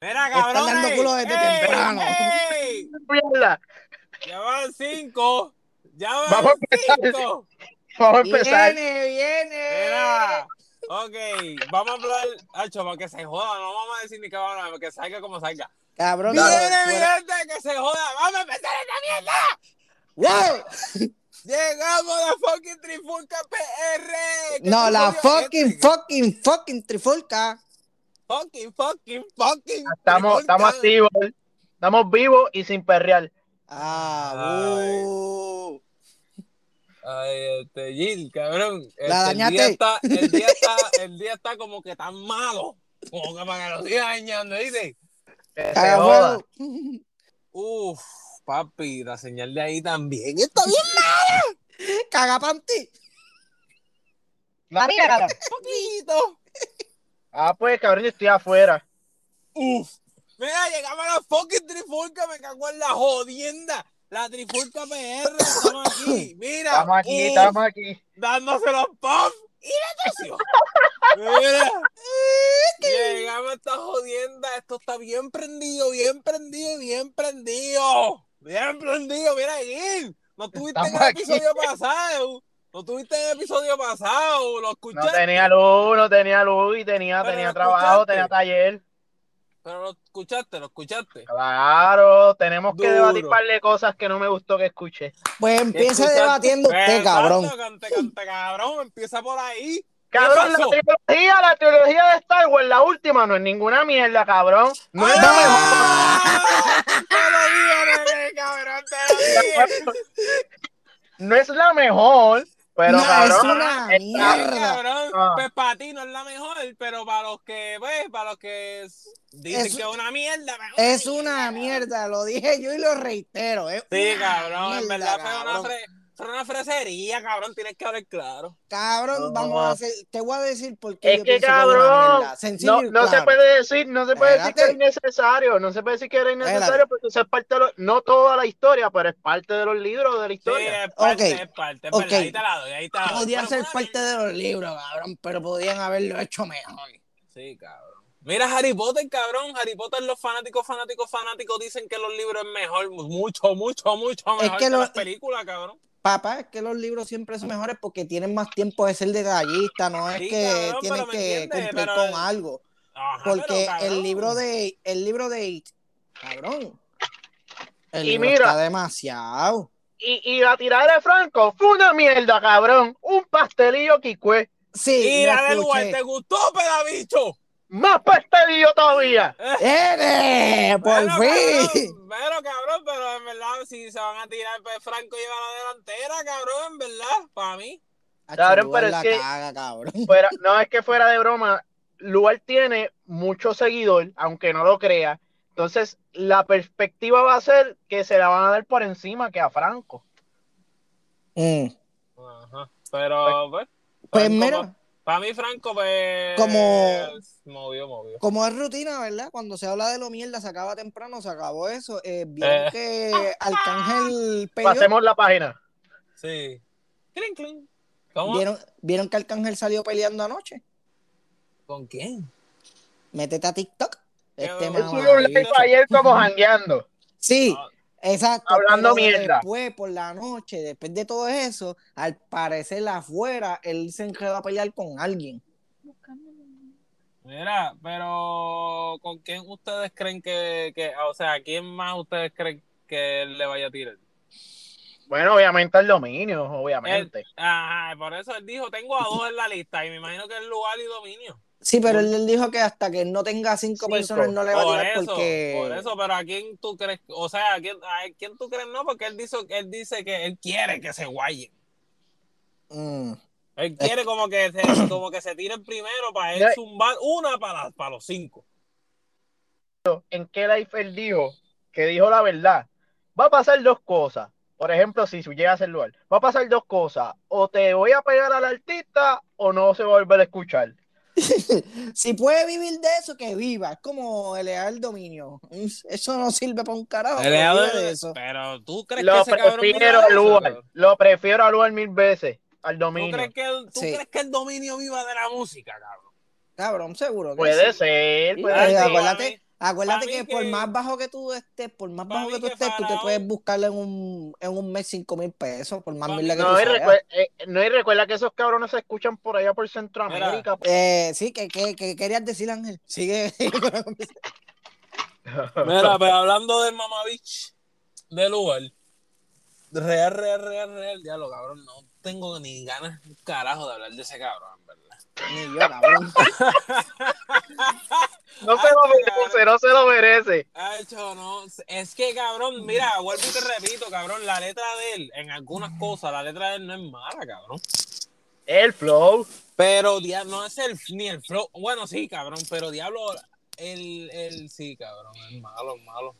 Mira, Están cabrón. dando culo desde temprano. Mierda. Ya van cinco. Ya van Vamos a empezar. cinco. Vamos a empezar. Viene, viene. Mira. Ok, vamos a hablar. Hacho, para que se joda. No vamos a decir ni que vamos a hablar, que salga como salga. Cabrón, Viene, fuera- gente, que se joda. Vamos a empezar esta mierda. ¡Wow! Llegamos a la fucking Trifulca PR. ¿Qué No, la fucking, este? fucking, fucking trifulca. Fucking, fucking, fucking. Estamos, estamos activos. Estamos vivos y sin perrear. Ah, uh. Ay, este, Gil, cabrón. Este, La el, día está, el, día está, el día está como que tan malo. Como que para que lo siga dañando, ¿dice? Uf, papi, la señal de ahí también está bien Caga panty. poquito. Ah, pues cabrón, yo estoy afuera. Uf. Mira, llegamos a la fucking trifulca, me cago en la jodienda. La trifulca PR, estamos aquí. Mira. Estamos aquí, uf, estamos aquí. dándose los puffs y la atención. Mira. Llegamos a esta jodienda. Esto está bien prendido, bien prendido, bien prendido. Bien prendido, mira, Gil. No tuviste en el episodio pasado. No tuviste en el episodio pasado. Lo No escuchaste. tenía luz, no tenía luz y tenía, Pero tenía trabajo, escuchaste. tenía taller. Pero lo escuchaste, lo escuchaste. Claro, tenemos que debatir un par de cosas que no me gustó que escuché. Pues empieza Escuchaste. debatiendo usted, Exacto, cabrón. Cante, cante, cabrón. Empieza por ahí. Cabrón, la trilogía, la trilogía de Star Wars, la última, no es ninguna mierda, cabrón. No es la mejor. ¡Ah! Te lo digo, nene, cabrón, te lo digo. No es la mejor, pero No, es una mierda. cabrón, Ah. pues para ti no es la mejor, pero para los que, pues, para los que dicen Es- que es una mierda, mejor Es una mierda, lo dije yo y lo reitero. Es Sí, cabrón, en mierda, verdad fue una, fue una fresería, cabrón, tienes que hablar claro. Cabrón, No. vamos a hacer, te voy a decir por qué Es yo que es cabrón, no, no se puede decir, no se puede decir que es innecesario, no se puede decir que era innecesario Espérate. porque eso es parte de los, no toda la historia, pero es parte de los libros de la Sí, historia. es parte, Ok, es parte, es ok. verdad, ahí te la doy, ahí te la doy. Podía Pero ser parte de los libros, cabrón, pero podían haberlo hecho mejor. Sí, cabrón. Mira Harry Potter, cabrón. Harry Potter, los fanáticos, fanáticos, fanáticos dicen que los libros es mejor, mucho, mucho, mucho mejor que que, lo- las películas, cabrón. Papá, es que los libros siempre son mejores porque tienen más tiempo de ser detallista, no es Sí, que cabrón, me que cumplir pero- con algo. Ajá, Porque pero, el libro de, el libro de It, cabrón, el Y libro mira- está demasiado. Y, y la tirada de Franco fue una mierda, cabrón. Un pastelillo quicue. Sí, Y la del. Guay, ¿te gustó, pedabicho? Más pastelillo todavía. ¡Eres! ¡Por Pero, fin! Cabrón, pero, cabrón, pero en verdad, si se van a tirar, pues Franco lleva la delantera, cabrón, en verdad, para mí. Cabrón, pero es que- caga, cabrón. Fuera- no es que fuera de broma, Lugar tiene mucho seguidor, aunque no lo crea. Entonces, la perspectiva va a ser que se la van a dar por encima que a Franco. Mm. Ajá. Pero, pues. Pues mira, Para mí, Franco, pues. Como- Movió, movió. como es rutina, ¿verdad? Cuando se habla de lo mierda, se acaba temprano, se acabó eso. Eh, Vieron Eh. que Arcángel peleó. Pasemos la página. Sí. Clink, clink. ¿Cómo? ¿Vieron, ¿Vieron que Arcángel salió peleando anoche? ¿Con quién? Métete a TikTok. Este Él subió un live ayer como jangueando. Sí, Ah, exacto. Hablando mierda. Después, por la noche, después de todo eso, al parecer afuera, él se enredó a pelear con alguien. Mira, pero ¿con quién ustedes creen que, que, o sea, ¿a quién más ustedes creen que él le vaya a tirar? Bueno, obviamente el dominio, obviamente. Ajá, por eso él dijo, tengo a dos en la lista y me imagino que es lugar y dominio. Sí, pero él, él dijo que hasta que no tenga cinco, Cinco. personas no le va a Por tirar eso, porque... por eso, pero ¿a quién tú crees? O sea, ¿a quién, a quién tú crees no? Porque él dice, él dice que él quiere que se guayen. Mm. Él quiere como que se, como que se tiren primero para él zumbar una para, para los cinco. en qué live él dijo que dijo la verdad. Va a pasar dos cosas. Por ejemplo, si llega a ser lugar, va a pasar dos cosas. O te voy a pegar al artista o no se va a volver a escuchar. si puede vivir de eso, que viva. Es como elevar el dominio. Eso no sirve para un carajo. de eso. Pero tú crees que Lo ese cabrón vive prefiero al eso, lugar. Lo prefiero al lugar mil veces. Al ¿Tú dominio. crees, que el, ¿Tú Sí. crees que el dominio viva de la música, cabrón? Cabrón, seguro que Puede sí. ser, puede Ay, ser. acuérdate, Acuérdate que, por que- más bajo que tú estés, por más bajo que tú que estés, tú te puedes buscar en un, en un mes cinco mil pesos, por más mí- que No tú y, seas. recue- eh, no, y recuerda que esos cabrones se escuchan por allá por Centroamérica. Eh, sí, ¿qué, qué, qué querías decir, Ángel? Sigue. Mira, pero hablando del mamavich del lugar, real, real, real, real, diablo, cabrón, no tengo ni ganas, carajo, de hablar de ese cabrón, ¿verdad? Ni yo, cabrón. No se lo merece, no se lo merece. No, es que, cabrón, mira, vuelvo y te repito, cabrón, la letra de él, en algunas cosas, la letra de él no es mala, cabrón. El flow. Pero dia- no es el ni el flow. Bueno, sí, cabrón, pero diablo, el, el sí, cabrón, es malo, es malo.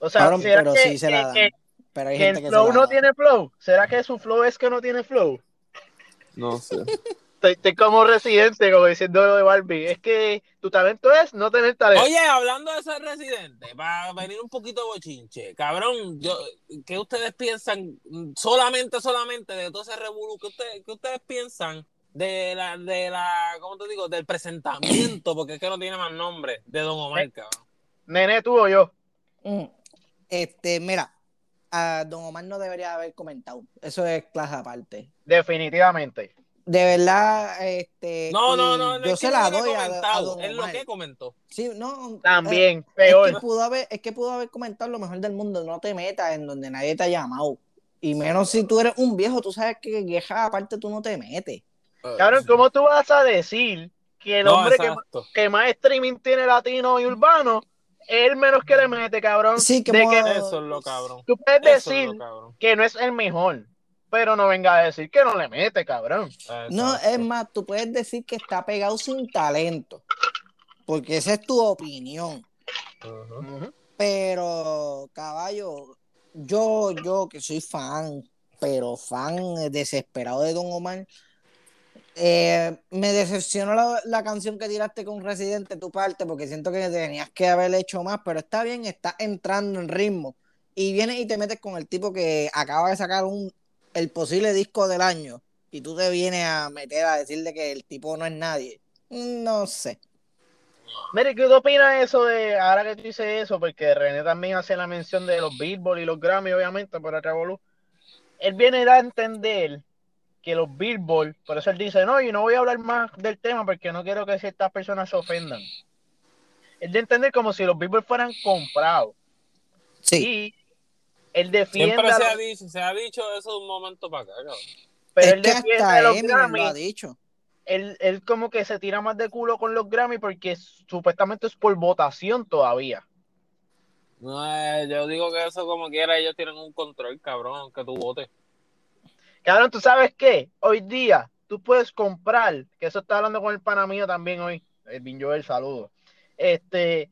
O sea, Cabrón, ¿será pero que, sí se la que- dan. que- Pero hay que gente el que se flow la no da. tiene flow? ¿Será que su flow es que no tiene flow? No sé. Estoy, estoy como residente, como diciendo lo de Barbie. Es que tu talento es no tener talento. Oye, hablando de ser residente, para venir un poquito de bochinche, cabrón, yo, ¿qué ustedes piensan solamente, solamente de todo ese revolú? ¿Qué ustedes, qué ustedes piensan de la, de la, ¿cómo te digo? Del presentamiento, porque es que no tiene más nombre, de Don Omar, cabrón. Nene, tú o yo. Mm. Este, mira, a Don Omar no debería haber comentado. Eso es clase aparte. Definitivamente. De verdad, este. No, no, no, no yo es se que la doy a, a es lo que comentó. Sí, no. eh, También, es peor. que pudo haber, es que pudo haber comentado lo mejor del mundo. No te metas en donde nadie te ha llamado. Y menos si tú eres un viejo, tú sabes que vieja aparte tú no te metes. Cabrón, ¿cómo tú vas a decir que el No, hombre que, que más streaming tiene latino y urbano es el menos que le mete, cabrón? Sí, De como- que Eso es lo cabrón. tú puedes Eso es decir lo cabrón. que no es el mejor, pero no venga a decir que no le mete, cabrón. No, es más, tú puedes decir que está pegado sin talento. Porque esa es tu opinión. Pero, caballo, yo, yo que soy fan, pero fan desesperado de Don Omar, eh, me decepcionó la, la canción que tiraste con Residente, tu parte, porque siento que tenías que haber hecho más, pero está bien, está entrando en ritmo. Y vienes y te metes con el tipo que acaba de sacar un, el posible disco del año, y tú te vienes a meter a decirle que el tipo no es nadie. No sé. Mire, ¿qué tú opinas de eso de ahora que tú dices eso? Porque René también hace la mención de los Billboard y los Grammy, obviamente, por el Revolú. Él viene a entender que los Billboard, por eso él dice, no, yo no voy a hablar más del tema porque no quiero que ciertas personas se ofendan. Él de entender como si los Billboard fueran comprados. Sí. Y él defiende, Siempre se ha, dicho, se ha dicho eso de un momento para acá, cabrón. pero es él que defiende a los Eminem lo ha Grammy. dicho. Él, él como que se tira más de culo con los Grammy porque supuestamente es por votación todavía. No, eh, yo digo que eso como quiera, ellos tienen un control, cabrón, aunque tú votes. Cabrón, ¿tú sabes qué? Hoy día tú puedes comprar, que eso está hablando con el pana mío también hoy, el Bin Joel, saludo. Este,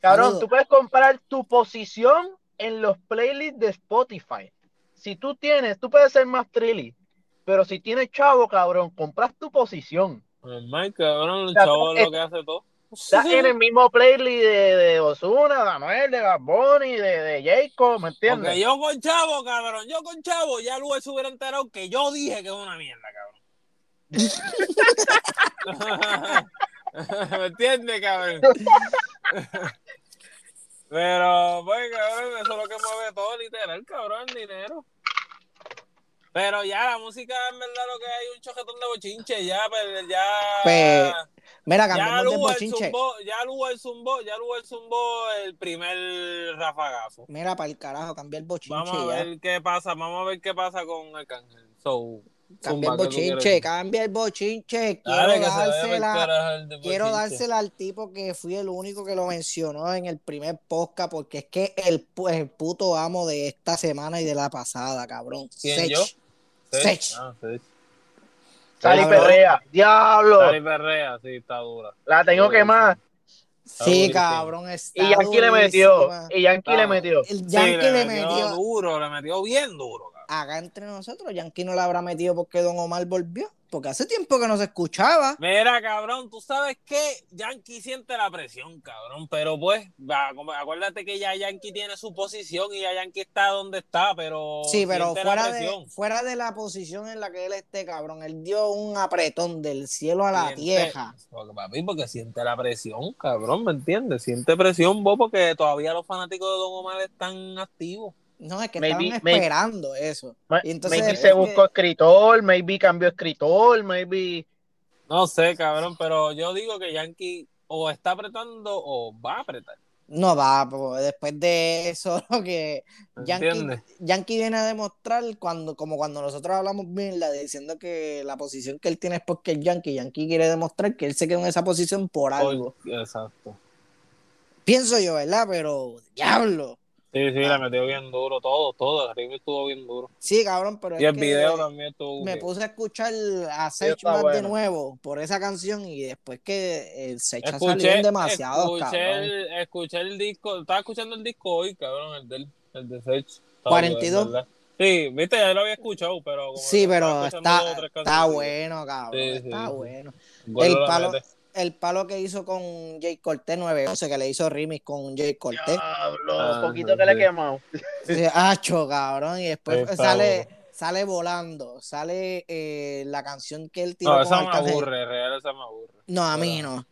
cabrón, Saludo. tú puedes comprar tu posición en los playlists de Spotify. Si tú tienes, tú puedes ser más trilly, pero si tienes chavo, cabrón, compras tu posición. Normal, cabrón, el chavo es lo que hace todo. Estás en el mismo playlist de, de Ozuna, de Anuel, de Bunny, de, de Jacob, ¿me entiendes? Porque yo con chavo, cabrón, yo con chavo, ya luego se hubiera enterado que yo dije que es una mierda, cabrón. ¿Me entiendes, cabrón? Pero, pues, cabrón, eso es lo que mueve todo, literal, cabrón, el dinero. Pero ya la música, en verdad, lo que hay un choquetón de bochinche, ya, pero ya. Pues, Mira, ya cambiamos de Lugo el bochinche. zumbó, ya Lugo el zumbó, ya Lugo el zumbó el primer rafagazo. Mira, para el carajo, cambia el bochinche Vamos a ya. ver qué pasa, vamos a ver qué pasa con Arcángel. So, Cambia el ¿qué tú quieres bochinche, cambia el bochinche. Quiero Dale, dársela. Quiero bochinche. dársela al tipo que fui el único que lo mencionó en el primer podcast, porque es que el, pu- el puto amo de esta semana y de la pasada, cabrón. ¿Quién, Sech. yo? Sech. Ah, Sech. Sal y Cabrón. perrea. ¡Diablo! Dale Perrea, sí, está dura. La tengo que más. Sí, cabrón. Está Y Yankee le metió. Y Yankee le metió. El Yankee Sí, le metió. duro, le metió bien duro. Acá entre nosotros, Yankee no le habrá metido porque Don Omar volvió. porque hace tiempo que no se escuchaba. Mira, cabrón, tú sabes que Yankee siente la presión, cabrón, pero pues, acuérdate que ya Yankee tiene su posición y ya Yankee está donde está, pero Sí, pero la fuera de, fuera de la posición en la que él esté, cabrón, él dio un apretón del cielo a la Siente- tierra. Porque, papi, porque siente la presión, cabrón, ¿me entiendes? Siente presión vos porque todavía los fanáticos de Don Omar están activos. No, es que Maybe- estaban maybe- esperando eso. Y entonces maybe se que- buscó escritor, maybe cambió escritor, maybe. No sé, cabrón, pero yo digo que Yankee o está apretando o va a apretar. No va, pues, después de eso, lo que ¿Me Yankee? Yankee viene a demostrar cuando, como cuando nosotros hablamos mierda, diciendo que la posición que él tiene es porque es Yankee, Yankee quiere demostrar que él se quedó en esa posición por algo. Exacto. Pienso yo, ¿verdad? Pero, diablo. Sí, sí, Ah. le metió bien duro, todo, todo. El ritmo estuvo bien duro. Sí, cabrón, pero Y es el que video también estuvo me bien. puse a escuchar a Sí, Sech está más de bueno. nuevo por esa canción y después que el Sech ha salido Escuché, en demasiados, escuché, cabrón. el, escuché el disco, estaba escuchando el disco hoy, cabrón, el del, el de Sech. Está 42. bueno, ¿verdad? Sí, viste, ya lo había escuchado, pero como Sí, pero está, está bueno, cabrón. Sí, está sí. bueno. El la palo. El palo que hizo con Jay Cortés 911, que le hizo remix con Jay Cortés. Diablo, Ah, poquito que le he sí. quemado. Sí, Hacho, cabrón. Y después Está sale, sale volando. Sale eh, la canción que él tiene No, con esa me Arcángel. aburre, real, esa me aburre. No, a mí no.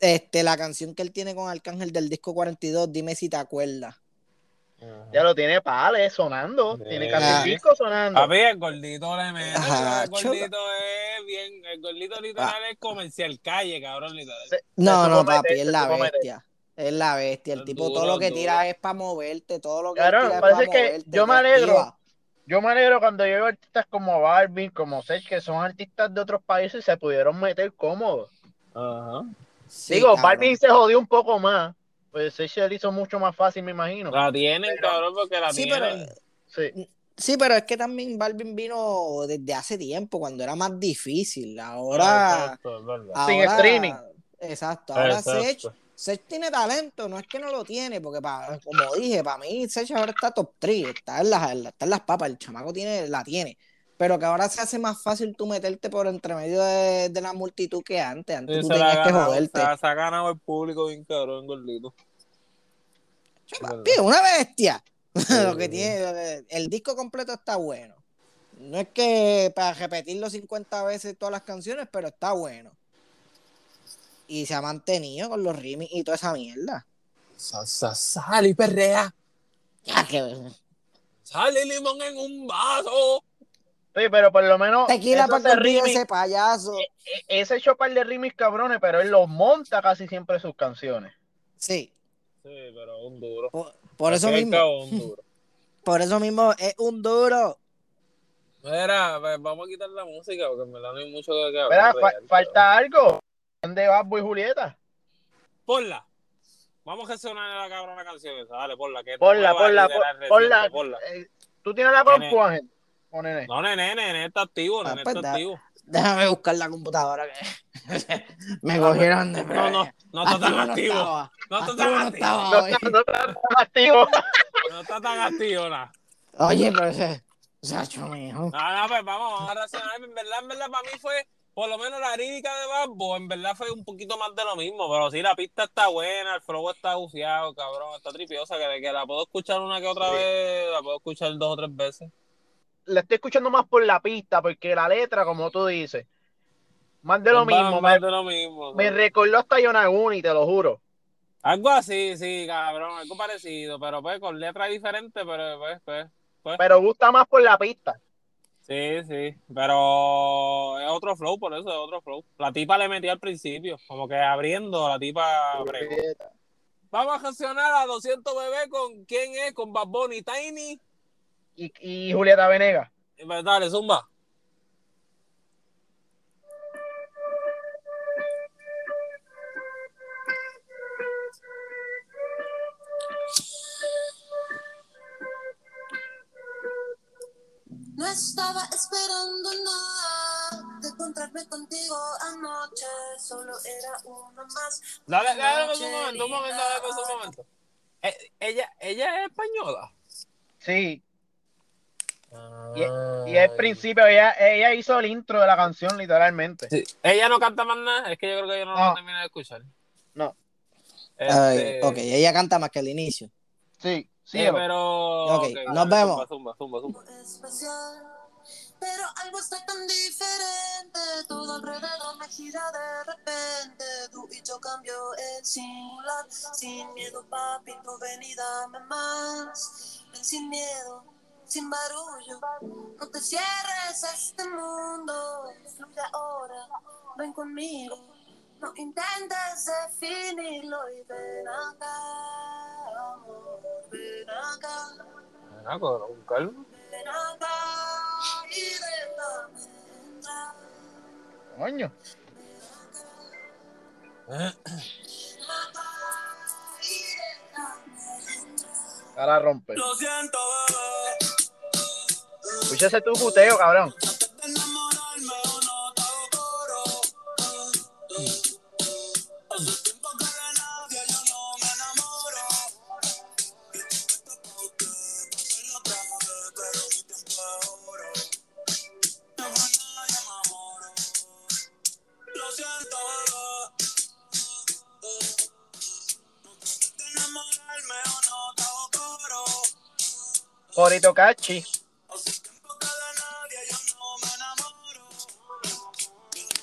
Este, la canción que él tiene con Arcángel del disco 42, dime si te acuerdas. Ajá. Ya lo tiene pales sonando. Sí. Tiene casi Ah. el disco sonando. Papi, el gordito le mete, el gordito es el gordito literal es comercial calle, cabrón, literal. No, no, papi, meter, es la bestia. Es la bestia. El tipo duro, todo lo que duro. tira es para moverte, todo lo que Cabrón, él tira es parece para que moverte. yo me alegro. activa. Yo me alegro cuando yo veo artistas como Barbie, como Sech, que son artistas de otros países y se pudieron meter cómodos. Ajá. Sí, Digo, cabrón. Barbie se jodió un poco más. Pues Sech se le hizo mucho más fácil, me imagino. La tienen, Pero- cabrón, porque la Sí, pero, tienen. Sí. Sí, pero es que también Balvin vino desde hace tiempo, cuando era más difícil. Ah, Ahora, exacto, verdad. Sin streaming. Exacto, ahora Exacto. Sech, Sech tiene talento, no es que no lo tiene, porque pa- como dije, para mí Sech ahora está top 3, está en, las, está en las papas, el chamaco tiene, la tiene. Pero que ahora se hace más fácil tú meterte por entre medio de, de la multitud que antes. Antes Sí, tú tenías que ganado, joderte. se se ha ganado el público bien cabrón, gordito. Papi, una bestia. lo que sí. tiene, lo que- el disco completo está bueno. No es que para repetirlo 50 veces todas las canciones, pero está bueno. Y se ha mantenido con los remix y toda esa mierda. Sa- sa- Sal y perrea. Ya que Sale limón en un vaso. Sí, pero por lo menos tequila para que ese payaso. e- ese hecho par de remix cabrones, pero él los monta casi siempre sus canciones. Sí, Sí, pero un duro. por, por eso mismo, cabo, un duro. por eso mismo es un duro. Mira, pues, vamos a quitar la música porque en verdad no hay mucho que que Mira, hablar. fa- real, pero- falta algo. ¿Dónde va Boy Julieta? Ponla. Vamos a gestionar la cabrona canción esa. Dale, ponla. Que Ponla, ponla, de la reciente, ponla. ponla. Eh, ¿Tú tienes la compu, Ángel? O nene? No, nene, nene está activo, Ah, nene pues, está da- activo. Déjame buscar la computadora que me cogieron de No, no, no está tan activo. No está tan activo. No está, no está tan activo. No está tan activo, nada. Oye, pero ese. Sacho, mijo. No, no, pues vamos, vamos a reaccionar. En verdad, en verdad, para mí fue, por lo menos la lírica de Babbo, en verdad fue un poquito más de lo mismo. Pero sí, la pista está buena, el flow está bufiado, cabrón, está tripiosa, que de que la puedo escuchar una que otra Sí. vez, la puedo escuchar dos o tres veces. La estoy escuchando más por la pista, porque la letra, como tú dices, más de lo mismo. más Me, de lo mismo. me recordó hasta Yonaguni, te lo juro. Algo así, sí, cabrón, algo parecido, pero pues con letra diferente, pero pues, pues. Pero gusta más por la pista. Sí, sí, pero es otro flow, por eso es otro flow. La tipa le metí al principio, como que abriendo, la tipa. Vamos a gestionar a 200 bebés con quién es, con Bad Bunny, Tiny. Y, y Julieta Venegas. Pues Dale, zumba. No estaba esperando nada de encontrarme contigo anoche, solo era uno más. Dale, dale, un momento, un momento, dale, un momento. Eh, ella, ella es española. Sí. Y al principio ella, ella hizo el intro de la canción, literalmente. Sí. Ella no canta más nada, es que yo creo que yo no, No. lo terminé de escuchar. No. Ay, Este, ok, ella canta más que el inicio. Sí, sí. eh, pero. Ok, ok, nos vemos. Zumba, zumba, zumba. Pero algo está tan diferente, todo alrededor me gira de repente. Tú y yo cambio el singular, sin miedo, papi, tú ven y dame más. Ven sin miedo, sin barullo, no te cierres a este mundo. Fluye ahora, ven conmigo, no intentes definirlo y ven acá, déjame entrar. Coño. Y déjame entrar. Ahora rompe. Lo siento, bebé. Tu puteo, cabrón.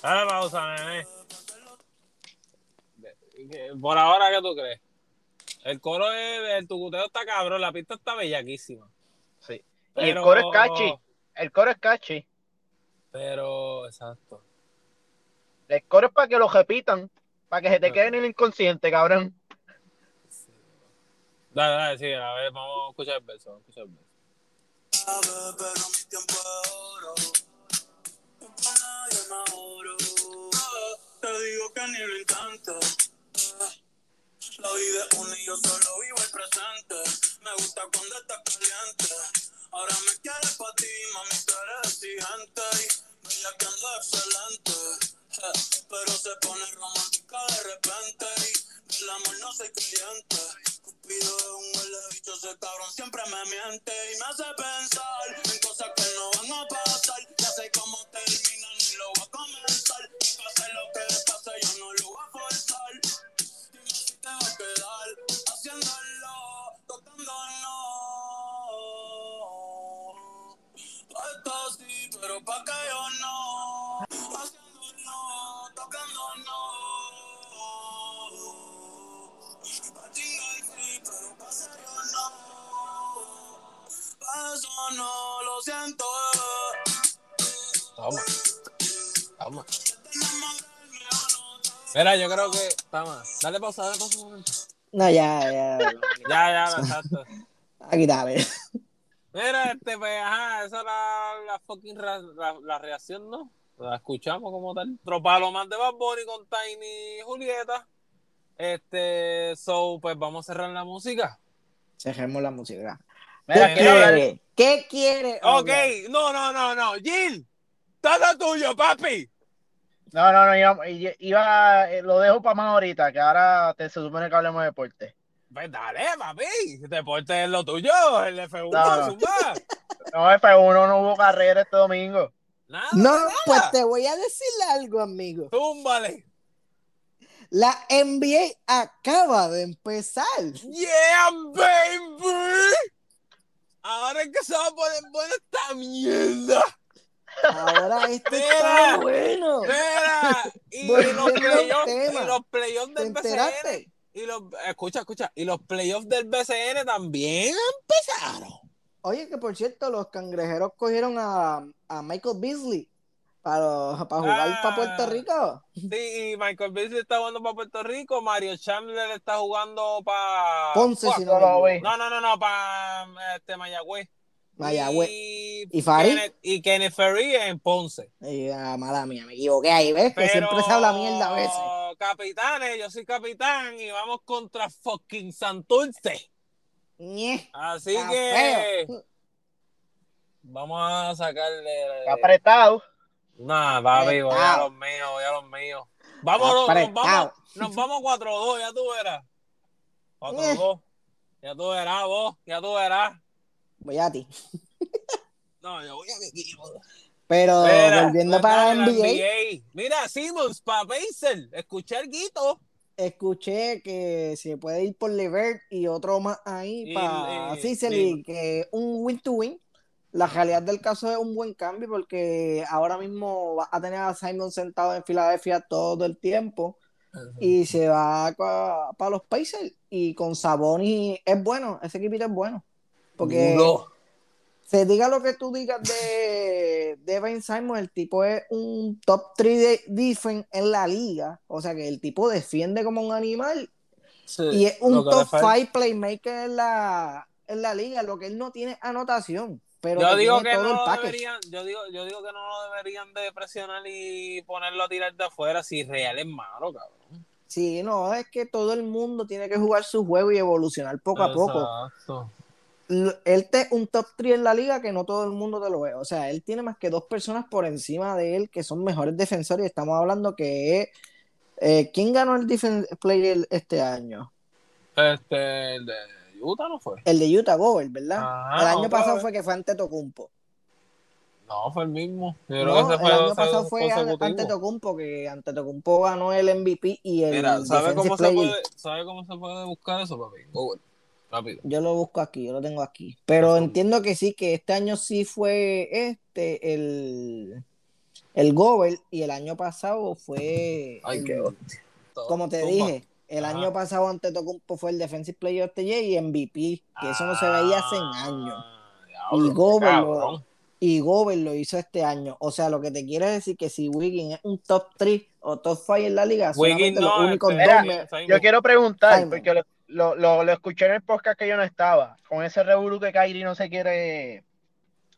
Dale pausa, nene. Por ahora, ¿qué tú crees? El coro es, el tucuteo está cabrón, la pista está bellaquísima. Sí. Y el coro es Cachi. El coro es Cachi. Pero, exacto. El coro es para que lo repitan. Para que se te quede en el inconsciente, cabrón. Dale, dale, sí, a ver, vamos a escuchar el verso, vamos a escuchar el verso. Pero mi tiempo es oro. Para nadie me ahorro. Ah, Te digo que ni lo intentes. Ah, La vida es una y yo solo vivo el presente. Me gusta cuando estás caliente. Ahora me quieres pa' ti, mami, tú eres exigente. Y bella que ando excelente. Eh, Pero se pone romántica de repente. Y del amor no soy creyente. Cupido es un huele bicho, ese cabrón siempre me miente y me hace pensar en cosas que no van a pasar. Ya sé cómo termina, ni lo voy a comenzar. Y pase lo que pase, yo no lo voy a forzar. Dime si te va a quedar haciéndolo, tocándonos. Esto sí, pero pa' que yo no. Eso no, lo siento. Toma. Toma. O Mira, yo creo que. Toma. Dale pausa, dale pausa un momento. No, ya, ya. Ya, ya, exacto. Aquí dale. Mira, este, pues, ajá, esa era la fucking ra- la, la reacción, ¿no? La escuchamos como tal. Tropalo más de Bad Bunny con Tiny y Julieta. Este, so, pues vamos a cerrar la música. Cerremos la música. Mira, ¿Qué quiere? ¿Qué quiere? Ok, no, no, no, no. Gil, todo tuyo, papi. No, no, no, iba, iba- eh, lo dejo para más ahorita, que ahora te, se supone que hablemos de deporte. Pues dale, papi. Deporte es lo tuyo, el F1, No, no. zumba. No, F1 no hubo carrera este domingo. Nada, No, nada. pues te voy a decir algo, amigo. Zúmbale. La NBA acaba de empezar. Yeah, baby. Ahora es que se va a poner buena esta mierda. Ahora esto Mira. está bueno. Mira, y los playoffs y los playoffs ¿Te del BCN y los escucha, escucha, y los playoffs del BCN también empezaron. Oye, que por cierto, los cangrejeros cogieron a, a Michael Beasley para, para jugar Ah. para Puerto Rico. Sí, y Michael Beasley está jugando para Puerto Rico, Mario Chandler está jugando para Ponce, si no lo ve. No, no, no, no, para este Mayagüez. Mayagüez. Y, ¿Y? Kenneth, y Kenneth Ferry en Ponce. Y, ah, mala mía, me equivoqué ahí, ¿ves? Que Pero, siempre se habla mierda a veces. Capitanes, yo soy capitán y vamos contra fucking Santurce. Ñe, Así que feo. vamos a sacarle. Está apretado. Nah, papi, voy a los míos, voy a los míos. Vámonos, nos vamos, nos vamos 4-2, ya tú verás. 4-2. Ya tú verás, vos, ya tú verás. Voy a ti. No, yo voy a mi equipo. Pero Mira, volviendo pues para dale, la NBA, NBA. Mira, Simmons, para Pacers, escuché el guito. escuché que se puede ir por Levert y otro más ahí para y- Sicily, que un win to win. La realidad del caso es un buen cambio porque ahora mismo va a tener a Simon sentado en Filadelfia todo el tiempo y se va para los Pacers y con Sabonis es bueno, ese equipito es bueno. Porque Duro. se diga lo que tú digas de, de Ben Simon, el tipo es un top 3 de defense en la liga. O sea que el tipo defiende como un animal Sí, y es un top le falta- 5 playmaker en la, en la liga. Lo que él no tiene anotación, pero Yo digo que no lo deberían, yo digo, yo digo que no lo deberían de presionar y ponerlo a tirar de afuera si Real es malo, cabrón. Sí, no, es que todo el mundo tiene que jugar su juego y evolucionar poco a poco. Exacto. Él te un top 3 en la liga que no todo el mundo te lo ve. O sea, él tiene más que dos personas por encima de él que son mejores defensores. Y estamos hablando que es. eh, ¿Quién ganó el Defense Player este año? Este, el de Utah no fue. El de Utah Gobert, ¿verdad? Ajá, el año pasado vez. fue que fue ante Tocumpo. No, fue el mismo. Yo No, el fue año pasado fue ante Tocumpo, que ante Tocumpo ganó el MVP y el Mira, ¿sabe cómo, se puede, ¿sabe cómo se puede buscar eso, papi? Google. Rápido. Yo lo busco aquí, yo lo tengo aquí. Pero entiendo que sí, que este año sí fue este, el, el Gobert, y el año pasado fue. Ay, el- qué hostia. como te Tumba. dije, el Ajá. año pasado ante Tocumpo fue el Defensive Player of the Year y MVP, que eso no se veía hace años. Ah, diablo, Y Gobert lo-. Y Gobert lo hizo este año. O sea, lo que te quiere decir que si Wiggins es un top 3 o top 5 en la liga, Wiggins los no, únicos este, dos. Yo quiero preguntar, Simon. porque lo, lo, lo, lo escuché en el podcast que yo no estaba, con ese revolú que Kyrie no se quiere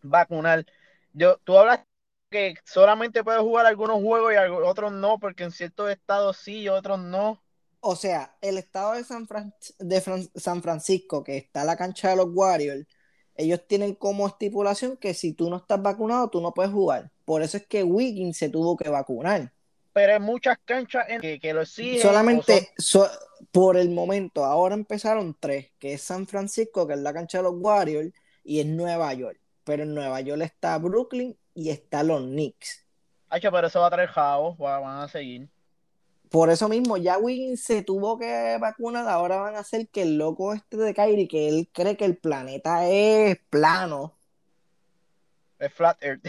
vacunar. Yo, tú hablas que solamente puede jugar algunos juegos y algo- otros no, porque en ciertos estados sí y otros no. O sea, el estado de San, Fran- de Fran- San Francisco, que está la cancha de los Warriors, ellos tienen como estipulación que si tú no estás vacunado, tú no puedes jugar. Por eso es que Wiggins se tuvo que vacunar. Pero hay muchas canchas en que, que lo o Solamente so- por el momento, ahora empezaron tres, que es San Francisco, que es la cancha de los Warriors, y es Nueva York. Pero en Nueva York está Brooklyn y está los Knicks. Hacho, pero eso va a traer van a seguir. Por eso mismo, ya Wiggins se tuvo que vacunar, ahora van a hacer que el loco este de Kyrie, que él cree que el planeta es plano. Es flat earth.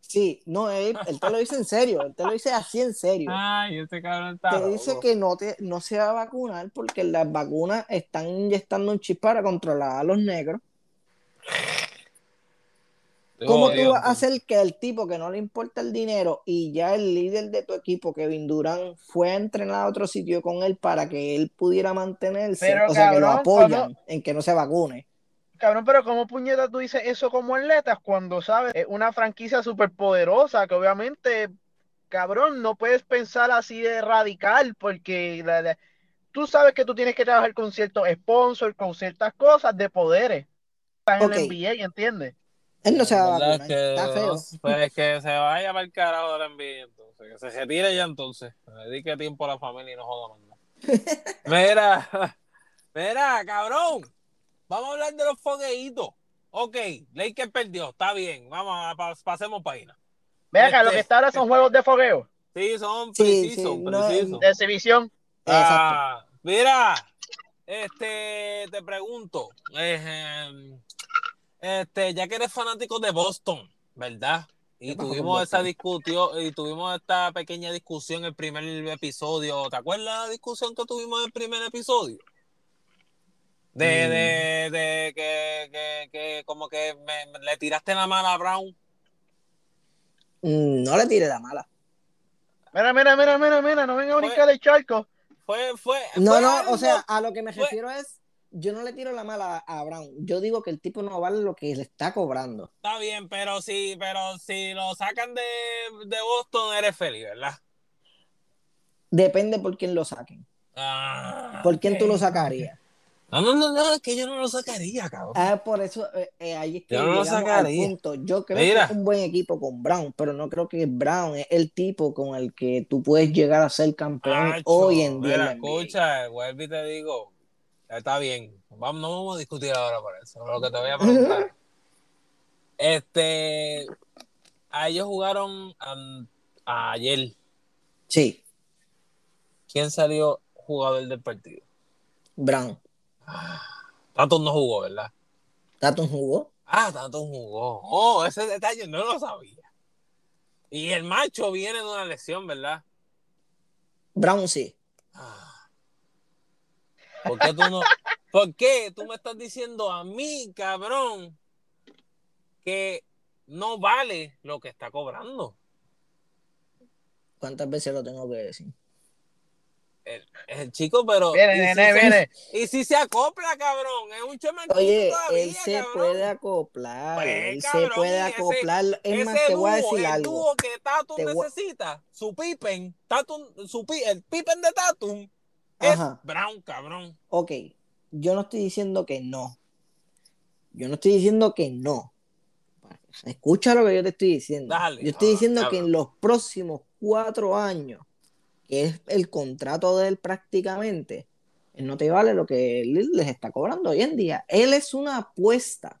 Sí, no, él, él te lo dice en serio, él te lo dice así en serio. Ay, este cabrón está te dice que no, te, no se va a vacunar porque las vacunas están inyectando un chip para controlar a los negros. ¿Cómo tú vas a entonces. hacer que el tipo que no le importa el dinero y ya el líder de tu equipo, Kevin Durant, fue a entrenar a otro sitio con él para que él pudiera mantenerse? Pero, o sea, que lo cabrón, apoyan en que no se vacune. Cabrón, pero ¿cómo puñeta tú dices eso como atletas cuando sabes? Es una franquicia súper poderosa que obviamente, cabrón, no puedes pensar así de radical porque la- la- tú sabes que tú tienes que trabajar con ciertos sponsors, con ciertas cosas de poderes. Estás en la NBA, ¿entiendes? Él no se va a vacunar. es que Está feo. no- pues que se vaya para el carajo de la NBA entonces, que se retire ya entonces, que dedique tiempo a la familia y no joda más nada. Mira, mira, cabrón, vamos a hablar de los fogueitos. Ok, Lakers perdió, está bien, vamos a pa- pasemos página. Ve acá, Este- lo que está ahora son juegos de fogueo, Sí, son precisos, sí, no, precisos. de exhibición. Exacto. Ah, mira, este, te pregunto, eh, este, ya que eres fanático de Boston, ¿verdad? Y ¿Qué pasó con tuvimos esta Boston? discusión, y tuvimos esta pequeña discusión en el primer episodio. ¿Te acuerdas la discusión que tuvimos en el primer episodio? De, Mm. de, de que, que, que como que me- le tiraste la mala a Brown. Mm, No le tire la mala. Mira, mira, mira, mira, mira, no venga a brincar el charco. Fue, fue, No, fue no, algo- o sea, a lo que me fue- refiero es, yo no le tiro la mala a Brown. Yo digo que el tipo no vale lo que le está cobrando. Está bien, pero si, pero si lo sacan de, de Boston, eres feliz, ¿verdad? Depende por quién lo saquen. Ah, ¿Por quién tú lo sacarías? No, no, no, no, es que yo no lo sacaría, cabrón. Ah, por eso, eh, eh, ahí es que Yo no lo sacaría. al punto. Yo creo Mira. que es un buen equipo con Brown, pero no creo que Brown es el tipo con el que tú puedes llegar a ser campeón Acho, hoy en día. Mira, escucha, vuelvo y te digo, está bien. Vamos, no vamos a discutir ahora por eso. Lo que te voy a preguntar. Este, a ellos jugaron an- ayer. Sí, ¿Quién salió jugador del partido? Brown. Tatum no jugó, ¿verdad? Tatum jugó. Ah, Tatum jugó. Oh, ese detalle no lo sabía. Y el macho viene de una lesión, ¿verdad? Brown sí. Ah. ¿Por qué tú no? ¿Por qué tú me estás diciendo a mí, cabrón, que no vale lo que está cobrando? ¿Cuántas veces lo tengo que decir? El, el chico, pero. Viene, y si nene, se- viene. Y si se acopla, cabrón, es un chamaquito Oye, todavía, él se cabrón. puede acoplar. Pues, él cabrón, se puede y ese- acoplar. Es más, Ese te voy a dúo, decir el algo. dúo que Tatum Te voy- necesita, su Pippen, Tatum, su, pi- el Pippen de Tatum, Ajá. es Brown, cabrón. Ok, yo no estoy diciendo que no. Yo no estoy diciendo que no. Escucha lo que yo te estoy diciendo. Dale, yo estoy diciendo que en los próximos cuatro años, que es el contrato de él prácticamente, él no te vale lo que él les está cobrando hoy en día. Él es una apuesta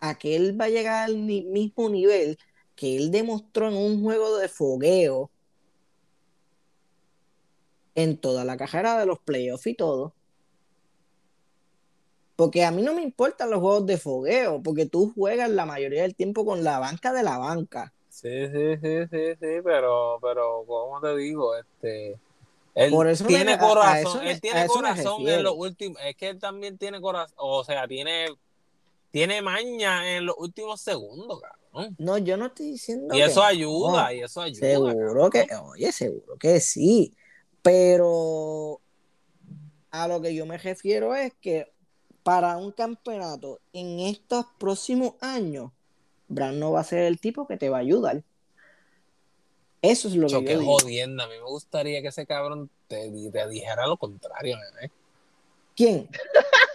a que él va a llegar al mismo nivel que él demostró en un juego de fogueo en toda la carrera de los playoffs y todo. Porque a mí no me importan los juegos de fogueo, porque tú juegas la mayoría del tiempo con la banca de la banca. Sí, sí, sí, sí, sí, pero, pero, ¿cómo te digo? Este, él Por eso me- tiene corazón, eso él tiene corazón en los últimos, es que él también tiene corazón, o sea, tiene, tiene maña en los últimos segundos, cabrón. No, yo no estoy diciendo Y que eso no. ayuda, y eso ayuda. Seguro que, oye, seguro que sí. Pero a lo que yo me refiero es que para un campeonato en estos próximos años, Brand no va a ser el tipo que te va a ayudar. Eso es lo que Cho, yo qué digo. jodienda. A mí me gustaría que ese cabrón te, te dijera lo contrario, nene. ¿Quién?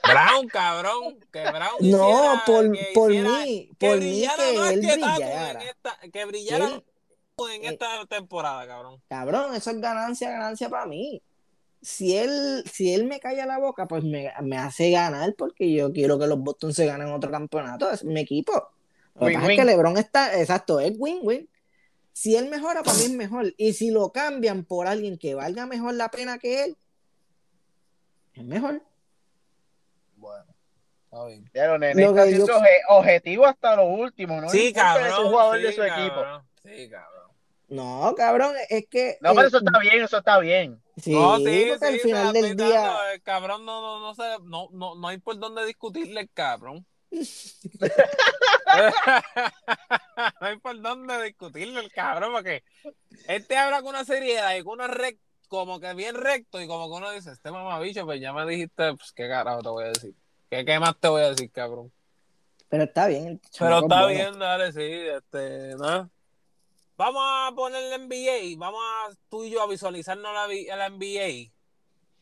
Brown, cabrón. Que Brown No, hiciera- por, que por hiciera- mí, que por mí que él que brillara. en esta, que brillara Él- en eh, esta temporada, cabrón. Cabrón, eso es ganancia, ganancia para mí. Si él, si él me calla la boca, pues me, me hace ganar porque yo quiero que los Boston se ganen otro campeonato. Es mi equipo. Lo que pasa es que LeBron está, exacto, es win-win. Si él mejora, para mí es mejor. Y si lo cambian por alguien que valga mejor la pena que él, es mejor. Bueno, está bien. Ya, lo nene Lo está yo- objetivo hasta lo último, ¿no? Sí, cabrón. sea un jugador sí, de su equipo. cabrón, Sí, cabrón. No, cabrón, es que. No, pero eh, eso está bien, eso está bien. Sí, no, sí, porque al sí, final del día. dando, el cabrón no, no, no, sé, no, no, no hay por dónde discutirle el cabrón. no hay por dónde discutirle el cabrón, porque él te habla con una seriedad y con una recta, como que bien recto, y como que uno dice, este mamabicho, pues ya me dijiste, pues qué carajo te voy a decir. ¿Qué, qué más te voy a decir, cabrón? Pero está bien. el Pero está bueno. bien, dale, sí, este, ¿no? Vamos a ponerle NBA, vamos a tú y yo a visualizarnos la, la NBA